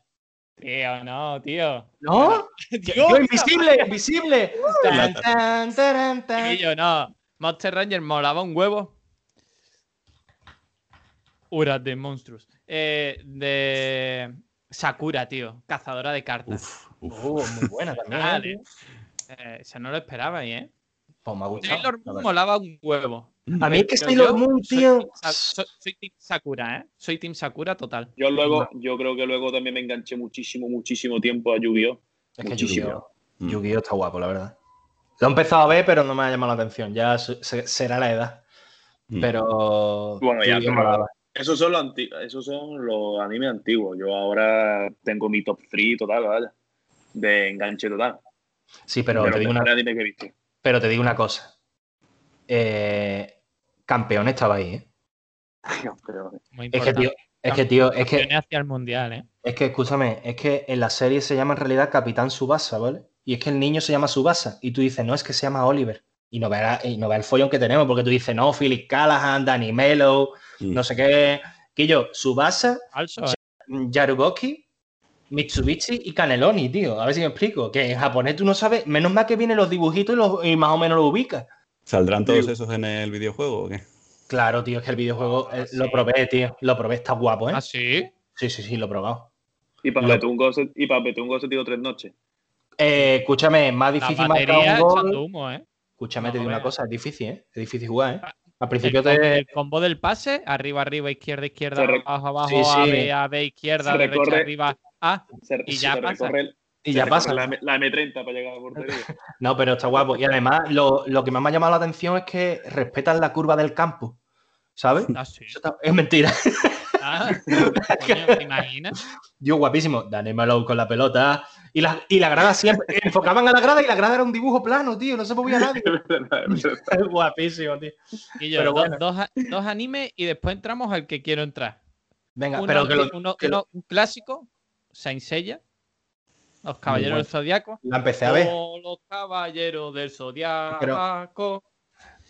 A: Tío, no, tío.
B: ¿No? Yo, invisible, invisible. Tan, tan, taran, tan.
A: Tío, no. Monster Ranger molaba un huevo. Horas de monstruos. Eh, de Sakura, tío. Cazadora de cartas.
D: Uf, uf.
B: Uh, muy buena también.
A: Vale.
B: tío.
A: Eh, eso no lo esperaba, ¿eh?
B: Pues me ha gustado.
A: Sailor Moon molaba un huevo.
B: A mí es que Sailor Moon,
A: soy
B: tío.
A: Soy Team Sakura, ¿eh? Soy Team Sakura total.
C: Yo luego, yo creo que luego también me enganché muchísimo, muchísimo tiempo a Yu-Gi-Oh!
B: Es que
C: Muchísimo.
B: Yu-Gi-Oh! Yu-Gi-Oh está guapo, la verdad. Lo he empezado a ver, pero no me ha llamado la atención. Ya se- se- será la edad.
D: Mm.
B: Pero.
C: Bueno, ya, pero-. Esos son, los anti- esos son los animes antiguos. Yo ahora tengo mi top 3 total, vaya. De enganche total.
B: Sí, pero,
C: de
B: te digo una,
C: animes que he visto.
B: pero te digo una cosa. Eh, campeón estaba ahí, ¿eh?
C: Pero-
A: Muy
B: Es que, tío, es que, tío, es que,
A: hacia el mundial, ¿eh?
B: es que, escúchame, es que en la serie se llama en realidad Capitán Subasa, ¿vale? Y es que el niño se llama Subasa. Y tú dices, no, es que se llama Oliver. Y no veas y no el follón que tenemos, porque tú dices, no, Philip Callahan, Danny Mello,
D: Mm.
B: no sé qué. Quillo, Subasa,
A: Falso, ¿eh?
B: Yarugoki, Mitsubishi y Caneloni, tío. A ver si me explico. Que en japonés tú no sabes, menos mal que vienen los dibujitos y, los- y más o menos lo ubicas.
D: ¿Saldrán todos esos en el videojuego o qué?
B: Claro, tío, es que el videojuego
A: Ah,
B: eh,
A: sí.
B: lo probé, tío. Lo probé, está guapo, ¿eh?
A: ¿Ah, sí?
B: Sí, sí, sí, lo he probado.
C: Y para
B: Lo-
C: Betungo se, y para Betungo se tiró tres noches.
B: Eh, escúchame, es más
A: La
B: difícil marcar un gol.
A: humo, ¿eh?
B: Escúchame,
A: No
B: te digo una cosa, es difícil, ¿eh? Es difícil jugar, ¿eh?
A: Ah,
B: Al
A: El,
B: principio
A: com-
B: te.
A: el combo del pase, arriba, arriba, izquierda, izquierda,
C: Se re-
A: abajo, abajo,
B: Sí,
A: A,
B: sí.
A: B, A, B, izquierda,
C: Se
A: derecha,
C: recorre-
A: arriba, A.
C: Se,
A: Y ya pasa.
C: recorre,
B: Y
C: se
B: ya pasa.
C: La, M- la M30 para llegar a la portería.
B: No, pero está guapo. Y además, lo, lo que más me ha llamado la atención es que respetan la curva del campo. ¿Sabes?
A: Ah, sí.
B: Eso está- Es mentira.
A: Ah, coño, ¿te imaginas?
B: Dios, guapísimo. Dani Malou con la pelota. Y la, y la grada siempre. Enfocaban a la grada y la grada era un dibujo plano, tío. No se movía nadie. Es guapísimo, tío.
A: Y yo,
B: Pero bueno.
A: dos, dos animes y después entramos al que quiero entrar.
B: Venga,
A: Uno,
B: pero que lo,
A: uno-
B: que lo-
A: uno- un clásico, Saint Seiya, Los Caballeros
B: bueno.
A: del Zodiaco.
B: la empecé a ver.
A: Los Caballeros del Zodiaco.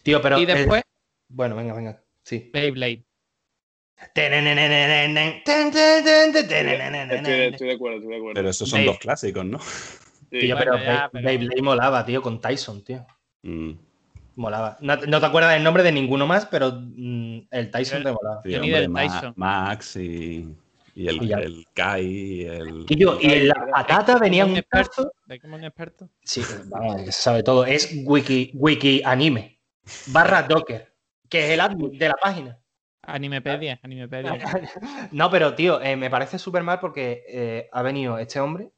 B: Tío, pero.
A: y
B: el-
A: después,
B: Bueno, venga, venga. Sí.
A: Beyblade.
C: Estoy, estoy de acuerdo, estoy de acuerdo.
D: Pero esos son
B: Dave.
D: dos clásicos, ¿no?
C: Sí.
B: Tío,
A: Bueno,
B: pero,
A: ya, pero-
B: Beyblade molaba, tío, con Tyson, tío.
D: Mm,
B: Molaba. No, no te acuerdas del nombre de ninguno más, pero mm, el Tyson te molaba.
A: ni
D: hombre,
A: del
D: Ma-
A: Tyson.
D: Max y, y el,
B: Y ya.
D: el Kai y el...
B: Y yo, y en la patata venía
A: un experto. ¿Ves como un experto?
B: Sí, vamos, que se sabe todo. Es wiki, wiki anime. Barra Docker. Que es el admin de la página.
A: Animepedia, Animepedia.
B: No, pero tío, eh, me parece súper mal porque eh, ha venido este hombre.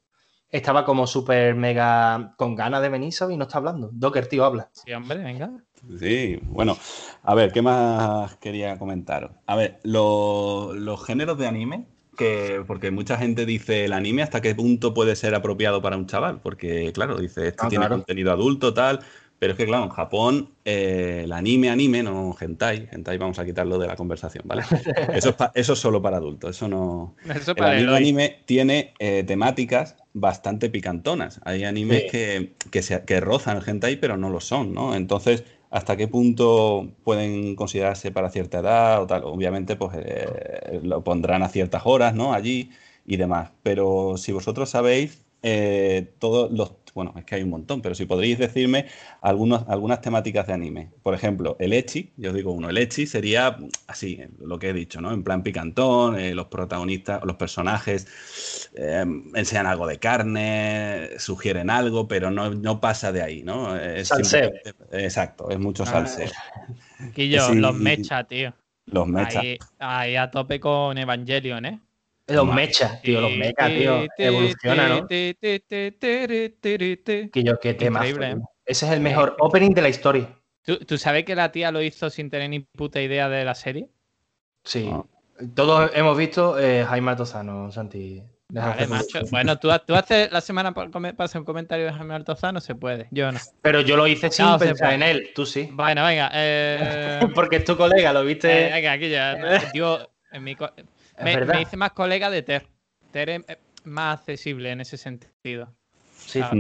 B: Estaba como súper mega con ganas de venir, ¿sabes? Y no está hablando. Docker, tío, habla.
A: Sí, hombre, venga.
D: Sí, bueno, a ver, ¿qué más quería comentaros? A ver, lo- los géneros de anime, que porque mucha gente dice el anime hasta qué punto puede ser apropiado para un chaval, porque claro, dice, este
B: Ah,
D: tiene
B: claro.
D: contenido adulto, tal, pero es que claro, en Japón eh, el anime, anime, no hentai, hentai vamos a quitarlo de la conversación, ¿vale? Eso es, eso es solo para adultos, eso no...
A: Eso
D: El
A: para
D: anime,
A: Eloy.
D: anime tiene eh, temáticas bastante picantonas. Hay animes
B: Sí.
D: que, que, se- que rozan el hentai, pero no lo son, ¿no? Entonces, ¿hasta qué punto pueden considerarse para cierta edad o tal? Obviamente, pues eh, lo pondrán a ciertas horas, ¿no? Allí y demás. Pero si vosotros sabéis, todos los... Bueno, es que hay un montón, pero si podréis decirme algunos, algunas temáticas de anime. Por ejemplo, el Echi, yo os digo uno, el Echi sería así, lo que he dicho, ¿no? En plan picantón, eh, los protagonistas, los personajes eh, enseñan algo de carne, sugieren algo, pero no, no pasa de ahí, ¿no? Es
B: Salseo.
D: Exacto, es mucho
A: Ah.
D: salseo.
A: Quillo,
D: Sí.
A: los mecha, tío.
D: Los mechas.
A: Ahí, ahí a tope con Evangelion, ¿eh?
B: Los mechas, tío, los mechas, tío. Evoluciona, ¿no? Que yo, qué tema.
A: ¿eh?
B: Ese es el mejor opening de la historia.
A: ¿Tú, tú sabes que la tía lo hizo sin tener ni puta idea de la serie?
B: Sí.
D: Ah.
B: Todos hemos visto eh, Jaime Altozano, Santi.
A: Vale, macho. Bueno, tú, tú haces la semana hacer un comentario de Jaime Altozano, se puede. Yo no.
B: Pero yo lo hice sin
A: No,
B: pensar en él, tú sí.
A: Bueno, venga. Eh,
B: Porque es tu colega, lo
A: eh,
B: viste.
A: venga, aquí ya. Digo, en mi co- me, me hice más colega de Ter. Ter es eh, más accesible en ese sentido.
B: Sí,
A: Ah,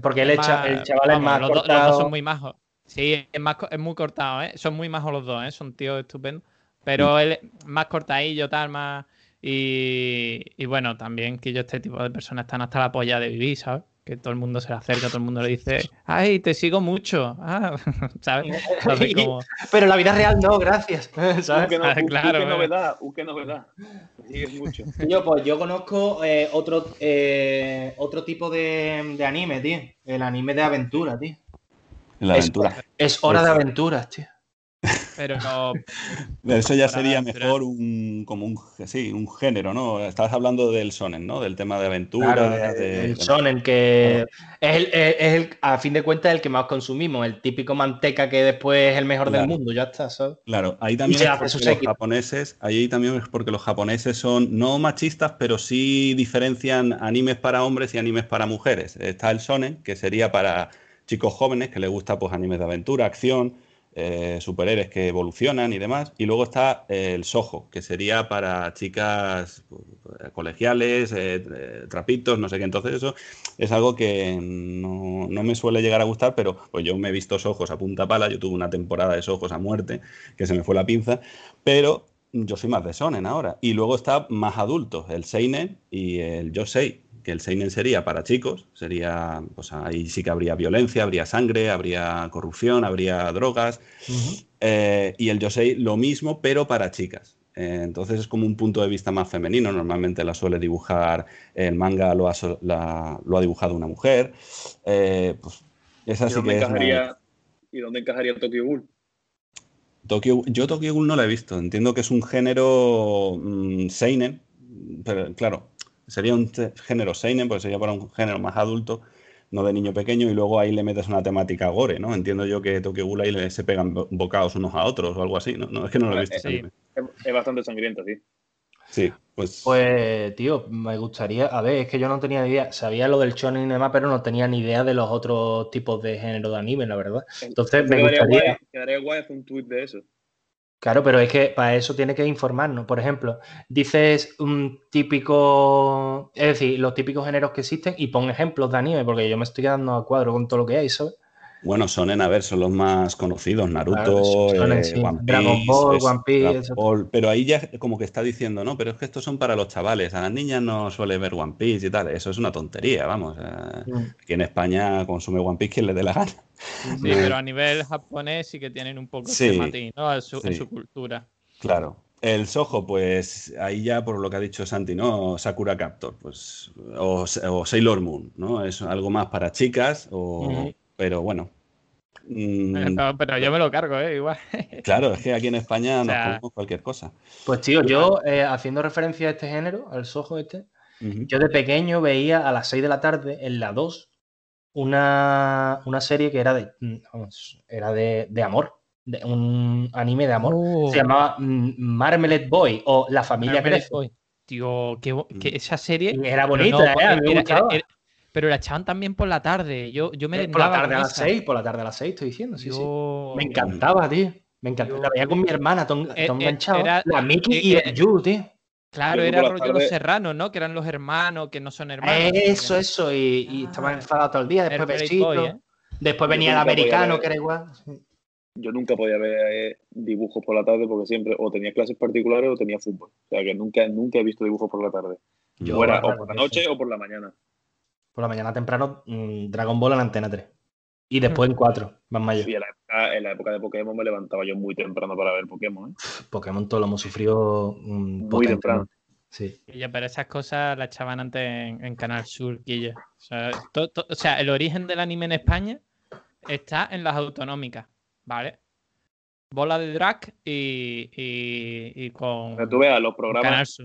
B: porque el, cha- el chaval es más
A: los, do- los
B: cortado.
A: dos son muy majos. Sí, es, más, co- es muy cortado, ¿eh? Son muy majos los dos, ¿eh? Son tíos estupendos. Pero él es más cortadillo, tal, más... Y, y bueno, también que yo este tipo de personas están hasta la polla de vivir, ¿sabes? Que todo el mundo se le acerca, todo el mundo le dice, ay, te sigo mucho, ah, ¿sabes? Entonces, como,
B: Pero en la vida real no, gracias.
C: Uh,
B: ¿Sabes?
C: qué, no-
A: Ah, claro,
C: qué
A: eh.
C: novedad, uh, qué novedad. Sí, es mucho.
B: Yo, pues yo conozco eh, otro, eh, otro tipo de, de anime, tío. El anime de aventura, tío.
D: La
B: Es-
D: aventura.
B: Es hora
D: Pues-
B: de aventuras, tío.
A: Pero
D: eso ya sería mejor un como un sí, un género, ¿no? Estabas hablando del sonen, ¿no? Del tema de aventura.
B: Claro, el sonen que es, el, es, el, a fin de cuentas el que más consumimos, el típico manteca que después es el mejor del mundo, ya está, ¿sabes?
D: Claro, ahí también es porque los japoneses, ahí también es porque los japoneses son no machistas, pero sí diferencian animes para hombres y animes para mujeres. Está el sonen, que sería para chicos jóvenes que les gusta pues animes de aventura, acción, eh, superhéroes que evolucionan y demás. Y luego está el sojo, que sería para chicas pues, colegiales, eh, trapitos, no sé qué. Entonces eso es algo que no, me suele llegar a gustar, pero pues yo me he visto sojos a punta pala. Yo tuve una temporada de sojos a muerte, que se me fue la pinza, pero yo soy más de sonen ahora. Y luego está más adultos, el seinen y el yosei que el seinen sería para chicos, sería, pues ahí sí que habría violencia, habría sangre, habría corrupción, habría drogas, eh, y el yosei lo mismo, pero para chicas. Eh, entonces es como un punto de vista más femenino, normalmente la suele dibujar, el manga lo ha, lo ha dibujado una mujer, eh, pues esa sí que
C: es ¿Y dónde encajaría Tokyo Ghoul?
D: Tokyo, yo Tokyo Ghoul no la he visto, entiendo que es un género mm, seinen, pero claro, sería un género seinen, porque sería para un género más adulto, no de niño pequeño, y luego ahí le metes una temática gore, ¿no? Entiendo yo que Tokyo Ghoul ahí se pegan bocados unos a otros o algo así, ¿no? no es que no lo he visto.
C: Es, es bastante sangriento, sí.
D: Sí, pues...
B: Pues, tío, me gustaría... A ver, es que yo no tenía ni idea. Sabía lo del shonen y demás, pero no tenía ni idea de los otros tipos de género de anime, la verdad. Entonces, me gustaría...
C: quedaría guay hacer un tweet de eso.
B: Claro, pero es que para eso tiene que informarnos. Por ejemplo, dices un típico, es decir, los típicos géneros que existen y pon ejemplos de porque yo me estoy quedando a cuadro con todo lo que hay, ¿sabes?
D: Bueno, son en a ver, son los más conocidos, Naruto, eh, One Piece,
B: Dragon Ball, One Piece.
D: pero ahí ya como que está diciendo, no, pero es que estos son para los chavales, a las niñas no suele ver One Piece y tal, eso es una tontería, vamos. Mm. Aquí en España consume One Piece quien le dé la gana.
A: Sí, pero a nivel japonés sí que tienen un poco de matiz, ¿no? En su, cultura.
D: Claro. El Soho, pues ahí ya por lo que ha dicho Santi, ¿no? Sakura Captor, pues, o, Sailor Moon, ¿no? Es algo más para chicas, o, pero bueno.
A: Mm, pero, yo me lo cargo, ¿eh? Igual.
D: Claro, es que aquí en España nos ponemos cualquier cosa.
B: Pues tío, yo eh, haciendo referencia a este género, al sojo este, yo de pequeño veía a las 6 de la tarde en la 2 una, serie que era de, mm, era de, amor, de un anime de amor. Se oh. llamaba mm, Marmalade Boy o La familia Marmalade Boy.
A: Tío, que, esa serie...
B: Era bonita, ¿eh?
A: Pero la echaban también por la tarde. Yo, yo me
B: eh, Por la tarde a las 6, por la tarde a las 6 estoy diciendo, sí, sí. Me encantaba, tío. Me encantaba. La veía con mi hermana, todo, eh, enganchado. la Mickey y el Yu, tío.
A: Claro, era rollo los serranos, ¿no? Que eran los hermanos, que no son hermanos.
B: Eso, eso. Y, y ah. estaban enfadados todo el día. Después besito. Después venía el americano, que era igual.
C: Yo nunca podía ver dibujos por la tarde porque siempre o tenía clases particulares o tenía fútbol. O sea que nunca, nunca he visto dibujos por la tarde. Yo, o por la noche o por la mañana
B: por la mañana temprano mm, Dragon Ball en Antena 3. Y después en 4, más mayo.
C: Y en la, época, de Pokémon me levantaba yo muy temprano para ver Pokémon. ¿eh?
B: Pokémon todo lo hemos sufrido
C: mm, muy temprano.
B: Sí.
A: pero esas cosas las echaban antes en, Canal Sur, O sea, o sea, el origen del anime en España está en las autonómicas, ¿vale? Bola de drag y, y, con.
C: tú veas los programas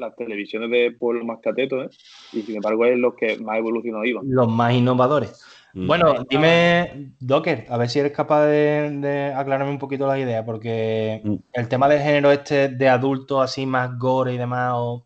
C: las televisiones de pueblos más catetos, ¿eh? y sin embargo es los que más evolucionados iban.
B: Los más innovadores. Mm. Bueno, dime, Docker, a ver si eres capaz de, aclararme un poquito la idea, porque mm. el tema del género este de adultos así más gore y demás, o,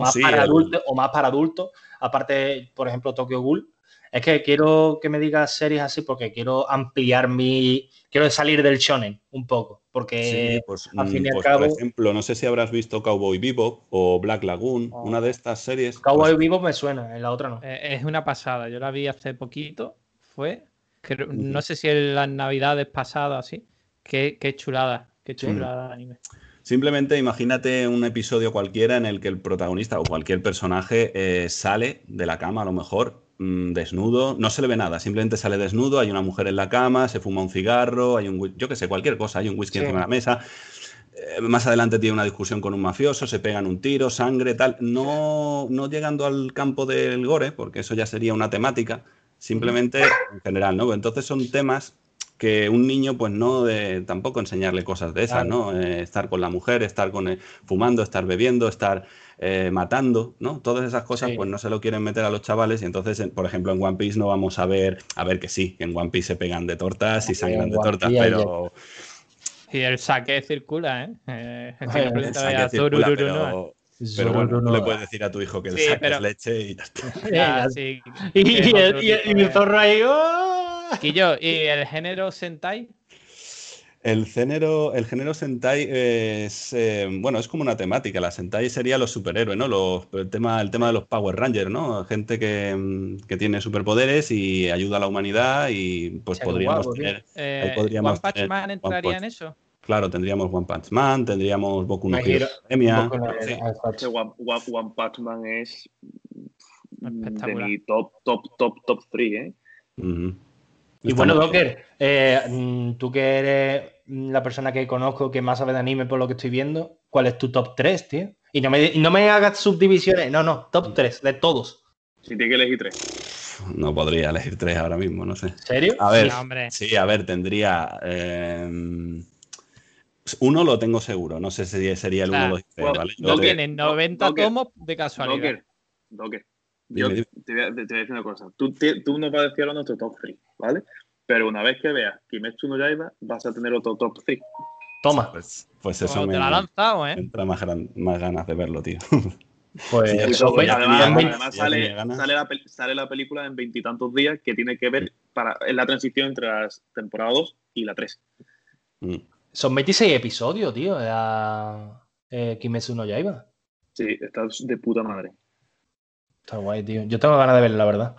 B: más, para adultos, o más para adultos, aparte, por ejemplo, Tokyo Ghoul, es que quiero que me digas series así porque quiero ampliar mi... Quiero salir del shonen un poco, porque
D: pues, al fin y al pues, cabo... Por ejemplo, no sé si habrás visto Cowboy Bebop o Black Lagoon, oh. una de estas series.
B: Cowboy pues Bebop me suena, en la otra no.
A: Eh, es una pasada, yo la vi hace poquito, fue... no sé si en las navidades pasadas, así. Qué, qué chulada, qué chulada anime.
D: Simplemente imagínate un episodio cualquiera en el que el protagonista o cualquier personaje eh, sale de la cama, a lo mejor, Mm, desnudo, no se le ve nada, simplemente sale desnudo, hay una mujer en la cama, se fuma un cigarro, hay un, yo qué sé, cualquier cosa, hay un whisky encima de la mesa. Eh, más adelante tiene una discusión con un mafioso, se pegan un tiro, sangre, tal. No, no llegando al campo del gore, porque eso ya sería una temática, simplemente en general, ¿no? Entonces son temas que un niño, pues no, de, tampoco enseñarle cosas de esas, ¿no? Eh, estar con la mujer, estar con el- fumando, estar bebiendo, estar eh, matando, ¿no? Todas esas cosas,
B: Sí.
D: pues no se lo quieren meter a los chavales y entonces, en- por ejemplo, en One Piece no vamos a ver, a ver que sí, que en One Piece se pegan de tortas y sangran de tortas, pero...
A: Y el saque circula, ¿eh? eh el
D: saque circula, pero,
A: ¿no?
D: Pero bueno, no le puedes decir a tu hijo que el
A: Sí,
D: saque
A: pero-
D: es leche y ya está.
A: Sí,
B: Y, y el, y el- y el zorro ahí. ¡oh!
A: Quillo, ¿y el género Sentai?
D: El género, el género Sentai es, eh, bueno, es como una temática. La Sentai sería los superhéroes, ¿no? Los, el, tema, el tema de los Power Rangers, ¿no? Gente que, mm, que tiene superpoderes y ayuda a la humanidad y pues podríamos
B: guapo,
D: tener,
A: Eh,
D: podríamos
A: ¿One Punch Man entraría en eso?
D: Claro, tendríamos One Punch Man, tendríamos Boku no Hero Academia. Sí.
C: One, One, One Punch Man es de mi top, top, top, top 3, ¿eh?
B: Y bueno. Docker, eh, mm, tú que eres la persona que conozco que más sabe de anime por lo que estoy viendo, ¿cuál es tu top 3, tío? Y no me, no me hagas subdivisiones, no, no, top 3 de todos.
C: Si tiene que elegir tres.
D: No podría elegir tres ahora mismo, no sé.
B: ¿En serio?
D: A ver,
A: No,
D: sí, a ver, tendría. eh, uno lo tengo seguro, no sé si sería el
A: O sea,
D: 1, 2 y 3,
C: bueno,
D: ¿vale? Yo
C: no
D: te-
A: Tiene 90
C: Docker,
A: tomos de casualidad.
C: Docker, Docker. Yo
D: Dime,
C: te voy, a, te voy a decir una cosa. Tú, te- tú nos vas a decir ahora nuestro top 3, ¿vale? Pero una vez que veas Kimetsu no Yaiba, vas a tener otro top 3.
B: Toma.
D: Pues, pues
A: Como
D: eso me,
A: te la lanzado,
D: me
A: ¿eh?
D: entra más, gran- más ganas de verlo, tío.
B: Pues
D: Sí, Eso, pues
C: además, además sale, sale, la, sale la película en veintitantos días que tiene que ver para en la transición entre las temporadas 2 y la 3.
D: Mm.
B: Son 26 episodios, tío, de la, eh, Kimetsu no Yaiba.
C: Sí, está de puta madre.
B: Está guay, tío. Yo tengo ganas de verlo, la verdad.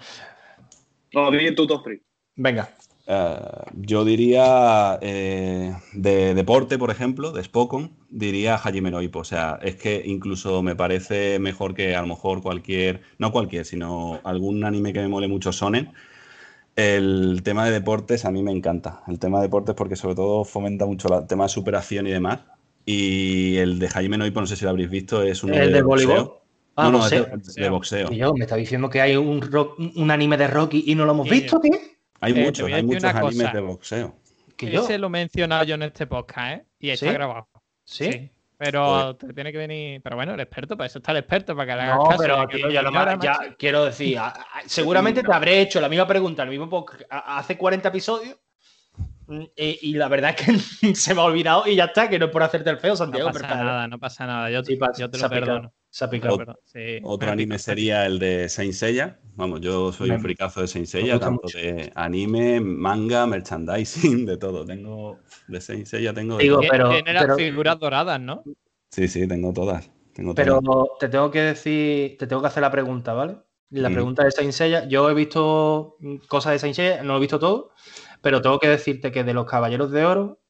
C: No, di tu top 3.
B: Venga.
D: Eh, yo diría eh, de deporte, por ejemplo, de Spokon, diría Hajime no. O sea, es que incluso me parece mejor que a lo mejor cualquier, no cualquier, sino algún anime que me mole mucho Sonen. El tema de deportes a mí me encanta. El tema de deportes porque sobre todo fomenta mucho el tema de superación y demás. Y el de Hajime no Ippo, no sé si lo habréis visto, es uno
B: ¿El
D: de
B: de voleibol? Ah,
D: no, no,
B: boxeo.
D: es de, de boxeo.
B: Yo, me está diciendo que hay un, rock- un anime de Rocky y no lo hemos
A: Sí.
B: visto, tío.
D: Hay
A: Eh,
D: muchos, hay muchos animes
A: cosa.
D: de boxeo.
B: Que yo.
A: Ese lo he mencionado yo en este podcast, ¿eh? Y está
B: ¿Sí?
A: grabado.
B: ¿Sí?
A: Pero te tiene que venir. Pero bueno, el experto, para eso está el experto, para que le hagas
B: No,
A: caso.
B: pero tío, ya, lo más- ya quiero decir, seguramente te habré hecho la misma pregunta, el mismo hace 40 episodios. Mm, Y, y la verdad es que se me ha olvidado y ya está, que no es por hacerte el feo,
A: No
B: Santiago.
A: pasa
B: pero-
A: nada, no pasa nada. Yo,
B: Sí, pasa,
A: yo te lo perdono. sí.
D: Otro
A: Me
D: anime sería el de Saint Seiya. Vamos, yo soy
B: Me-
D: un fricazo de Saint Seiya, tanto
B: mucho.
D: de anime, manga, merchandising, de todo. Tengo de Saint Seiya tengo de
B: Digo, pero-
A: Tiene las
B: pero-
A: figuras doradas, ¿no?
D: Sí, sí, tengo todas. Tengo
B: Pero
D: todas.
B: te tengo que decir, te tengo que hacer la pregunta, ¿vale? La
D: Mm.
B: pregunta de Saint Seiya, yo he visto cosas de Saint Seiya, no lo he visto todo, pero tengo que decirte que de los Caballeros de Oro,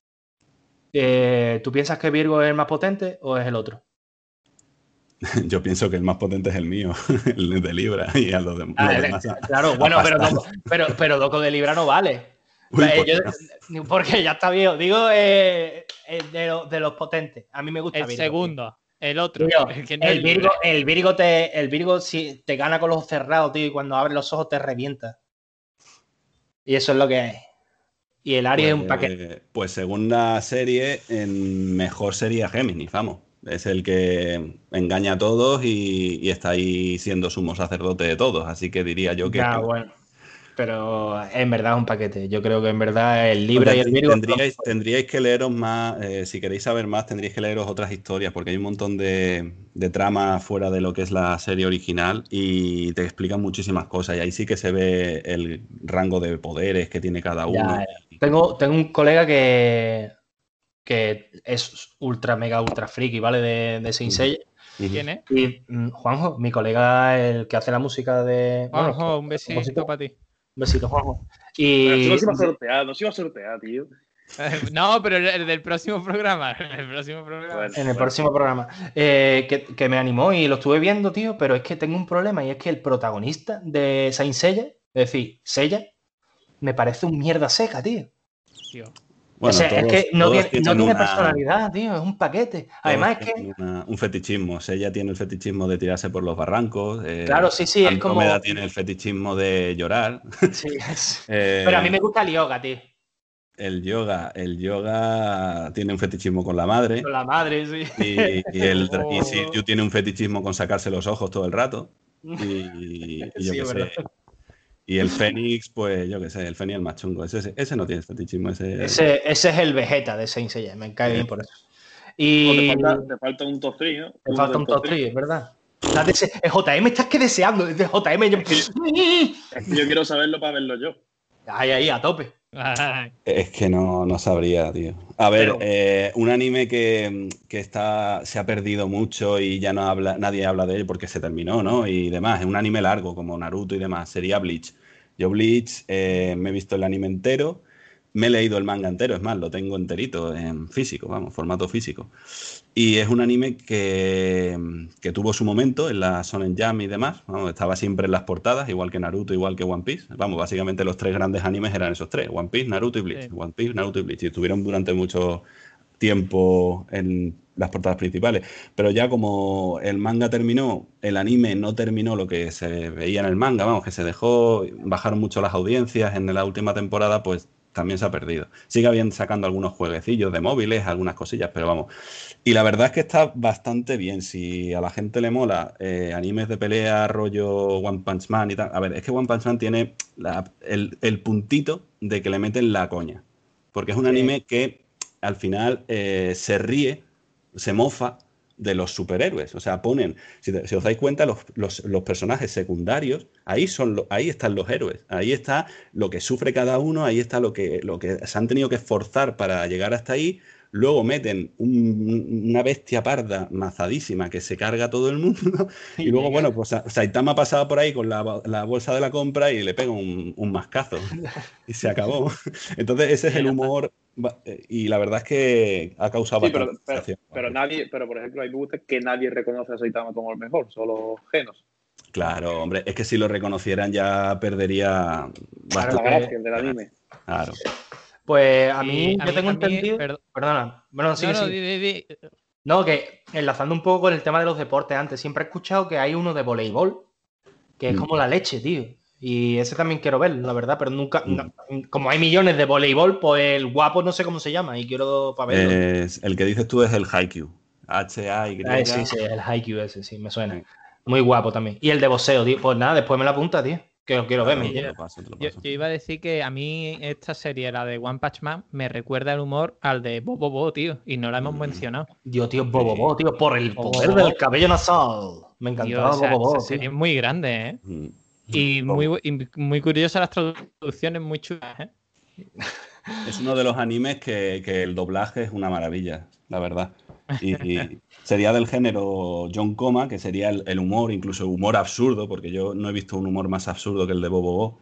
B: eh, ¿tú piensas que Virgo es el más potente o es el otro?
D: Yo pienso que el más potente es el mío, el de Libra, y a los, dem-
B: Ah,
D: los
B: el-
D: demás. a-
B: claro, bueno, pero, pero, pero Doco de Libra no vale.
D: Uy,
B: Eh,
D: pues,
B: yo- porque ya está viejo. Digo eh, eh, de, lo- de los potentes. A mí me gusta
A: El
B: Virgo.
A: segundo, el otro.
B: Tío,
A: el que no
B: el
A: es
B: Virgo, el Virgo te, el Virgo si te gana con los ojos cerrados, tío, y cuando abres los ojos te revienta. Y eso es lo que hay. Y el Aries es un
D: pues,
B: paquete.
D: Pues según la serie, en mejor sería Géminis, vamos. Es el que engaña a todos y, y está ahí siendo sumo sacerdote de todos. Así que diría yo que.
B: Ya, bueno. Pero en verdad es un paquete. Yo creo que en verdad el Libra y el Virgo.
D: Tendríais, tendríais que leeros más, eh, si queréis saber más, tendríais que leeros otras historias, porque hay un montón de, de trama fuera de lo que es la serie original y te explican muchísimas cosas. Y ahí sí que se ve el rango de poderes que tiene cada
B: Ya,
D: uno.
B: Tengo, tengo un colega que, que es ultra, mega, ultra friki, ¿vale? De, de.
D: Ujú.
A: ¿Quién es?
B: Y mm, Juanjo, mi colega, el que hace la música de. bueno,
A: Juanjo,
B: que-
A: un besito para ti.
B: Un besito, Juanjo. Y.
C: eso no se iba a sortear, no se iba a sortear, tío.
A: No, pero el, el del próximo programa. El próximo programa.
C: Bueno.
B: En el próximo programa. eh, que, que me animó y lo estuve viendo, tío, pero es que tengo un problema y es que el protagonista de Saint Seiya, es decir, Seiya, me parece un mierda seca, tío.
A: Tío.
B: O sea,
D: todos-
B: es que no tiene, no
D: tienen
B: tiene
D: una-
B: personalidad, tío, es un paquete. Además es que,
D: una- un fetichismo. Ella tiene el fetichismo de tirarse por los barrancos. eh,
B: claro, sí, sí, es como...
D: Andrómeda tiene el fetichismo de llorar.
B: Sí, es-
D: eh,
B: Pero a mí me gusta el yoga, tío.
D: El yoga, el yoga tiene un fetichismo con la madre.
B: Con la madre, sí.
D: Y, el, y
B: Oh.
D: Sirius tiene un fetichismo con sacarse los ojos todo el rato. Y, y yo
B: Sí,
D: qué sé. Y el Fénix, pues yo qué sé, el Fénix el más chungo. Ese, ese no tiene fetichismo. Ese,
B: Ese, ese es el Vegeta de Saint Seiya, me cae bien por eso. Y
C: te, falta, te falta un top 3, ¿no?
B: te falta un top 3, es verdad. JM estás que deseando, es de JM. yo-
C: Es que yo quiero saberlo para verlo yo.
B: Ahí, ahí, a tope.
A: Ay,
D: Es que no, no sabría, tío. A ver,
B: Pero-
D: eh, un anime que, que está, se ha perdido mucho y ya no habla, nadie habla de él porque se terminó, ¿no? Y demás. Es un anime largo, como Naruto y demás. Sería Bleach. Yo Bleach eh, me he visto el anime entero, me he leído el manga entero, es más, lo tengo enterito en físico, vamos, formato físico. Y es un anime que, que tuvo su momento en la Shonen Jam y demás. vamos, estaba siempre en las portadas, igual que Naruto, igual que One Piece. Vamos, básicamente los tres grandes animes eran esos tres: One Piece, Naruto y Bleach.
A: Sí.
D: One Piece, Naruto y Bleach. Y estuvieron durante mucho tiempo en las portadas principales. Pero ya como el manga terminó, el anime no terminó lo que se veía en el manga, vamos, que se dejó, bajaron mucho las audiencias en la última temporada, pues también se ha perdido. Sigue habiendo sacando algunos jueguecillos de móviles, algunas cosillas, pero vamos. Y la verdad es que está bastante bien. Si a la gente le mola eh, animes de pelea, rollo One Punch Man y tal. A ver, es que One Punch Man tiene la- el, el puntito de que le meten la coña. Porque es un anime que al final eh, se ríe, se mofa de los superhéroes. O sea, ponen, si, os dais cuenta, los, los- los personajes secundarios, ahí, son lo- ahí están los héroes. Ahí está lo que sufre cada uno, ahí está lo que, lo que se han tenido que esforzar para llegar hasta ahí. Luego meten un- una bestia parda mazadísima que se carga a todo el mundo. Y luego, bueno, pues Sa- Saitama pasaba por ahí con la, la bolsa de la compra y le pega un, un mascazo. Y se acabó. Entonces, ese es el humor. eh, Y la verdad es que ha causado
C: Sí, pero,
D: bastante
C: pero, nadie, pero por ejemplo, mí me gusta que nadie reconoce a Saitama como el mejor, solo Genos.
D: Claro, hombre, es que si lo reconocieran ya perdería
C: La
D: bastante.
C: gracia del anime.
D: Claro.
B: Pues a mí, yo tengo entendido.
A: perd-
B: Perdona, bueno, sí,
A: no, no,
B: sí.
A: di- di- di.
B: No, que enlazando un poco con el tema de los deportes antes, siempre he escuchado que hay uno de voleibol, que es
D: Mm.
B: como la leche, tío. Y ese también quiero ver, la verdad, pero nunca.
D: Mm.
B: no- como hay millones de voleibol, pues el guapo no sé cómo se llama y quiero para verlo.
D: Es- el que dices tú es el Haikyuu. H-A-Y.
B: Ah, sí, sí, el Haikyuu ese, sí, me suena.
D: Sí.
B: Muy guapo también. Y el de boxeo, tío. Pues nada, después me la apunta, tío. Que lo quiero ver,
D: paso, lo
A: Yo, yo iba a decir que a mí esta serie, la de One Punch Man, me recuerda el humor al de Bobo Bo, tío, y no la hemos
D: Mm.
A: mencionado.
B: Dios, tío, Bobo Bo, tío, por el
A: Bobo
B: poder del cabello nasal. Me encantaba
A: esa,
B: Bobo
A: serie es muy grande, ¿eh?
D: Mm.
A: Y muy, y muy curiosas las traducciones, muy chulas, ¿eh?
D: Es uno de los animes que, que el doblaje es una maravilla, la verdad. Y, y sería del género John Coma, que sería el, el humor, incluso humor absurdo, porque yo no he visto un humor más absurdo que el de Bobo Bo.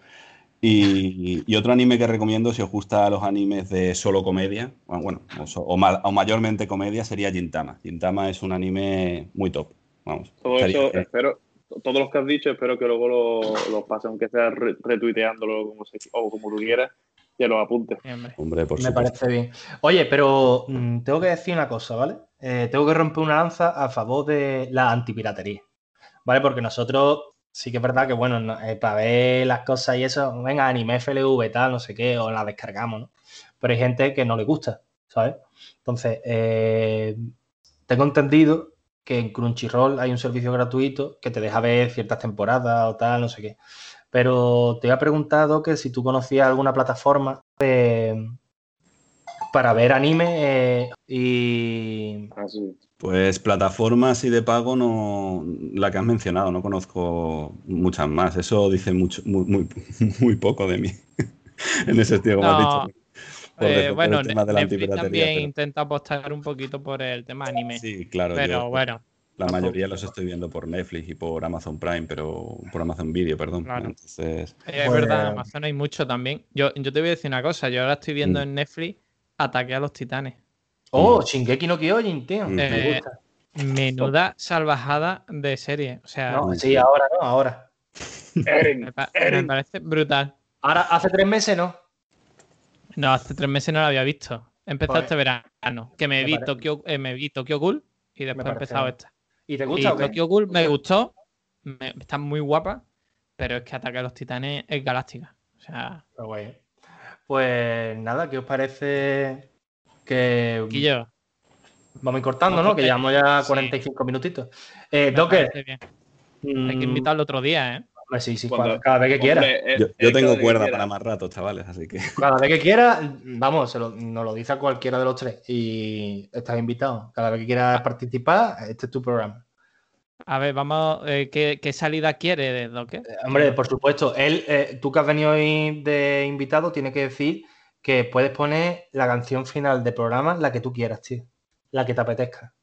D: Y, y otro anime que recomiendo si os gusta los animes de solo comedia, o bueno, o, so- o ma- o mayormente comedia, sería Gintama. Gintama es un anime muy top. Vamos.
C: Todo
D: Sería-
C: eso, espero, todos los que has dicho, espero que luego los lo pases, aunque sea re- retuiteándolo como se- o como tú quieras, que los apuntes.
A: Hombre.
D: Hombre, por
B: Me
D: supuesto.
B: parece bien. Oye, pero mm, tengo que decir una cosa, ¿vale? Eh, tengo que romper una lanza a favor de la antipiratería, ¿vale? Porque nosotros sí que es verdad que, bueno, no- eh, para ver las cosas y eso, venga, anime FLV, tal, no sé qué, o la descargamos, ¿no? Pero hay gente que no le gusta, ¿sabes? Entonces, eh, tengo entendido que en Crunchyroll hay un servicio gratuito que te deja ver ciertas temporadas o tal, no sé qué. Pero te había preguntado que si tú conocías alguna plataforma de- para ver anime eh, y...
C: Así.
D: Pues plataformas y de pago no la que has mencionado, no conozco muchas más. Eso dice mucho, muy, muy, muy poco de mí. en ese sentido, como
A: No,
D: has dicho.
A: Eh, bueno,
D: el tema de la
A: Netflix
D: antipiratería,
A: también
D: pero-
A: intenta apostar un poquito por el tema anime.
D: Sí, claro.
A: pero
D: yo
A: bueno,
D: la mayoría los estoy viendo por Netflix y por Amazon Prime, pero por Amazon Video, perdón.
A: Claro.
D: Entonces,
A: es
B: Pues-
A: verdad, en Amazon hay mucho también. Yo, yo te voy a decir una cosa, yo ahora estoy viendo
D: Mm.
A: en Netflix Ataque a los Titanes.
B: Oh, Shingeki no Kyojin, tío.
D: Mm.
B: Me
A: Eh,
B: gusta.
A: Menuda salvajada de serie. O sea,
B: No, sí, ahora no, ahora.
C: Eren,
A: me, pa- me
C: Eren.
A: parece brutal.
B: Ahora, hace tres meses no.
A: No, hace tres meses no la había visto. He empezado
B: Joder.
A: este verano, que me,
B: Me
A: vi
B: pare-
A: Tokyo, eh, me vi Tokyo Ghoul y después he
B: parece
A: empezado
B: bien.
A: esta.
B: ¿Y te
A: Y
B: gusta o qué?
A: Tokyo Ghoul me gustó, me- está muy guapa, pero es que Ataque a los Titanes es galáctica. O sea,
B: Pero, güey. Pues nada, ¿qué os parece que
A: Y yo.
B: vamos a ir cortando, ¿no? Que llevamos ya 45 minutitos. Eh, Docker.
A: Hay que
B: mm,
A: invitarlo otro día, ¿eh?
B: sí, sí,
C: Cuando-
B: cada vez que quiera.
C: Hombre, eh,
D: Yo, yo tengo cuerda para más rato, chavales, así que.
B: Cada vez que quiera, vamos, se lo, nos lo dice a cualquiera de los tres y estás invitado. Cada vez que quieras participar, este es tu programa.
A: A ver, vamos. eh, ¿qué, qué salida quiere de Docker?
B: Eh, Hombre, por supuesto, él, eh, tú que has venido hoy de invitado, tienes que decir que puedes poner la canción final del programa, la que tú quieras, tío. La que te apetezca.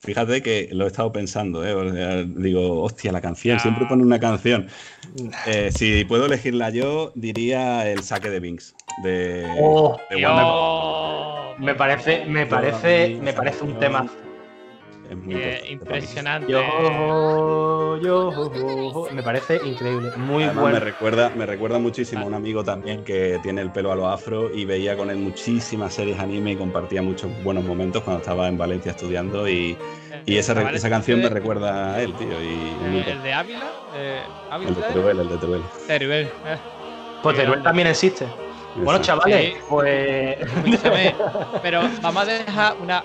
D: Fíjate que lo he estado pensando, ¿eh? O sea, digo, hostia, la canción, siempre pone una canción. Eh, si puedo elegirla yo, diría el saque de Binks. De,
B: Oh,
D: de
A: Dios.
D: Wonder-
B: Me parece, me parece, me parece un tema.
D: Es muy
A: Eh, impresionante.
B: Yo, yo, me parece increíble, muy
D: Además,
B: bueno.
D: me recuerda, me recuerda muchísimo a un amigo también que tiene el pelo a lo afro y veía con él muchísimas series anime y compartía muchos buenos momentos cuando estaba en Valencia estudiando y, y esa, esa canción me recuerda a él, tío. Y
A: eh. El de Ávila. Eh,
D: el de. Teruel, el de Teruel.
A: Teruel, eh.
B: Pues Teruel también existe. Bueno, chavales,
A: Sí.
B: pues
A: Escúchame, pero vamos a dejar una.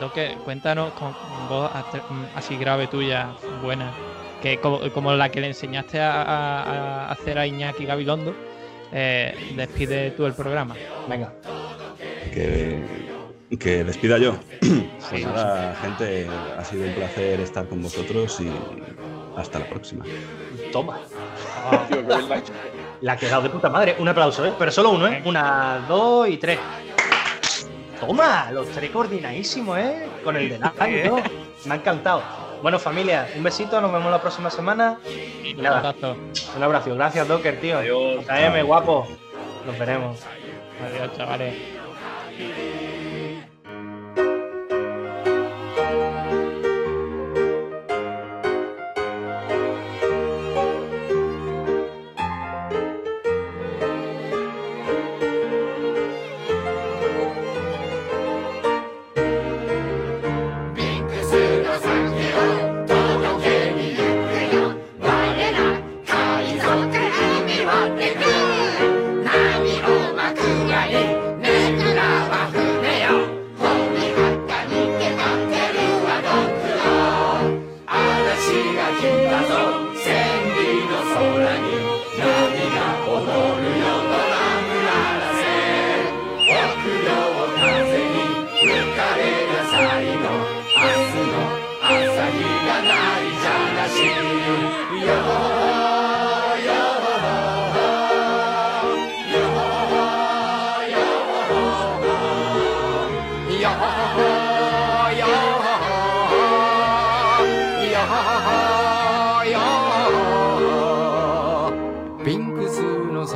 A: Doque, cuéntanos con voz mm, así grave tuya, buena, que como, como la que le enseñaste a, a- a hacer a Iñaki Gabilondo. eh, despide tú el programa.
B: venga.
D: que, que despida yo.
A: Sí.
D: Pues gente, ha sido un placer estar con vosotros y hasta la próxima.
B: Toma.
C: La-
B: La ha quedado de puta madre. Un aplauso, ¿eh? Pero solo uno, ¿eh? Una, dos y tres. Toma, los tres coordinadísimos, ¿eh? Con el de la ¿no? Me ha encantado. Bueno, familia, un besito, nos vemos la próxima semana.
A: Y
B: Nada.
A: abrazo.
B: Un abrazo. Gracias, Docker, tío.
C: Adiós.
B: JM, guapo. Nos veremos.
A: Adiós, chavales.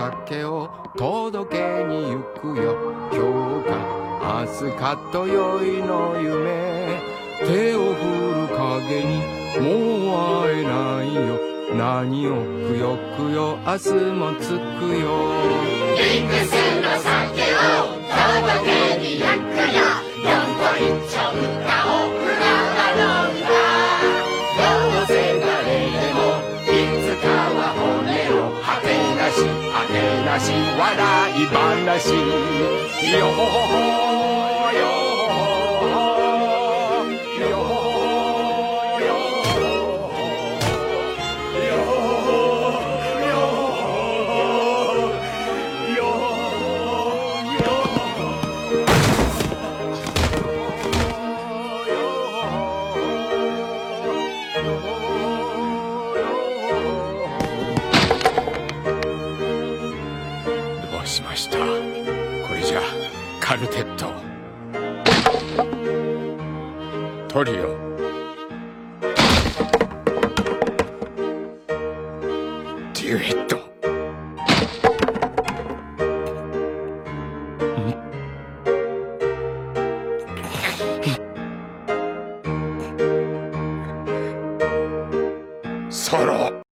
F: 酒を届けに行くよ。今日か明日かとよいの夢。手を振る影にもう会えないよ。何をくよくよ明日もつくよ。果てなし笑い話よほほほよよ Cordio.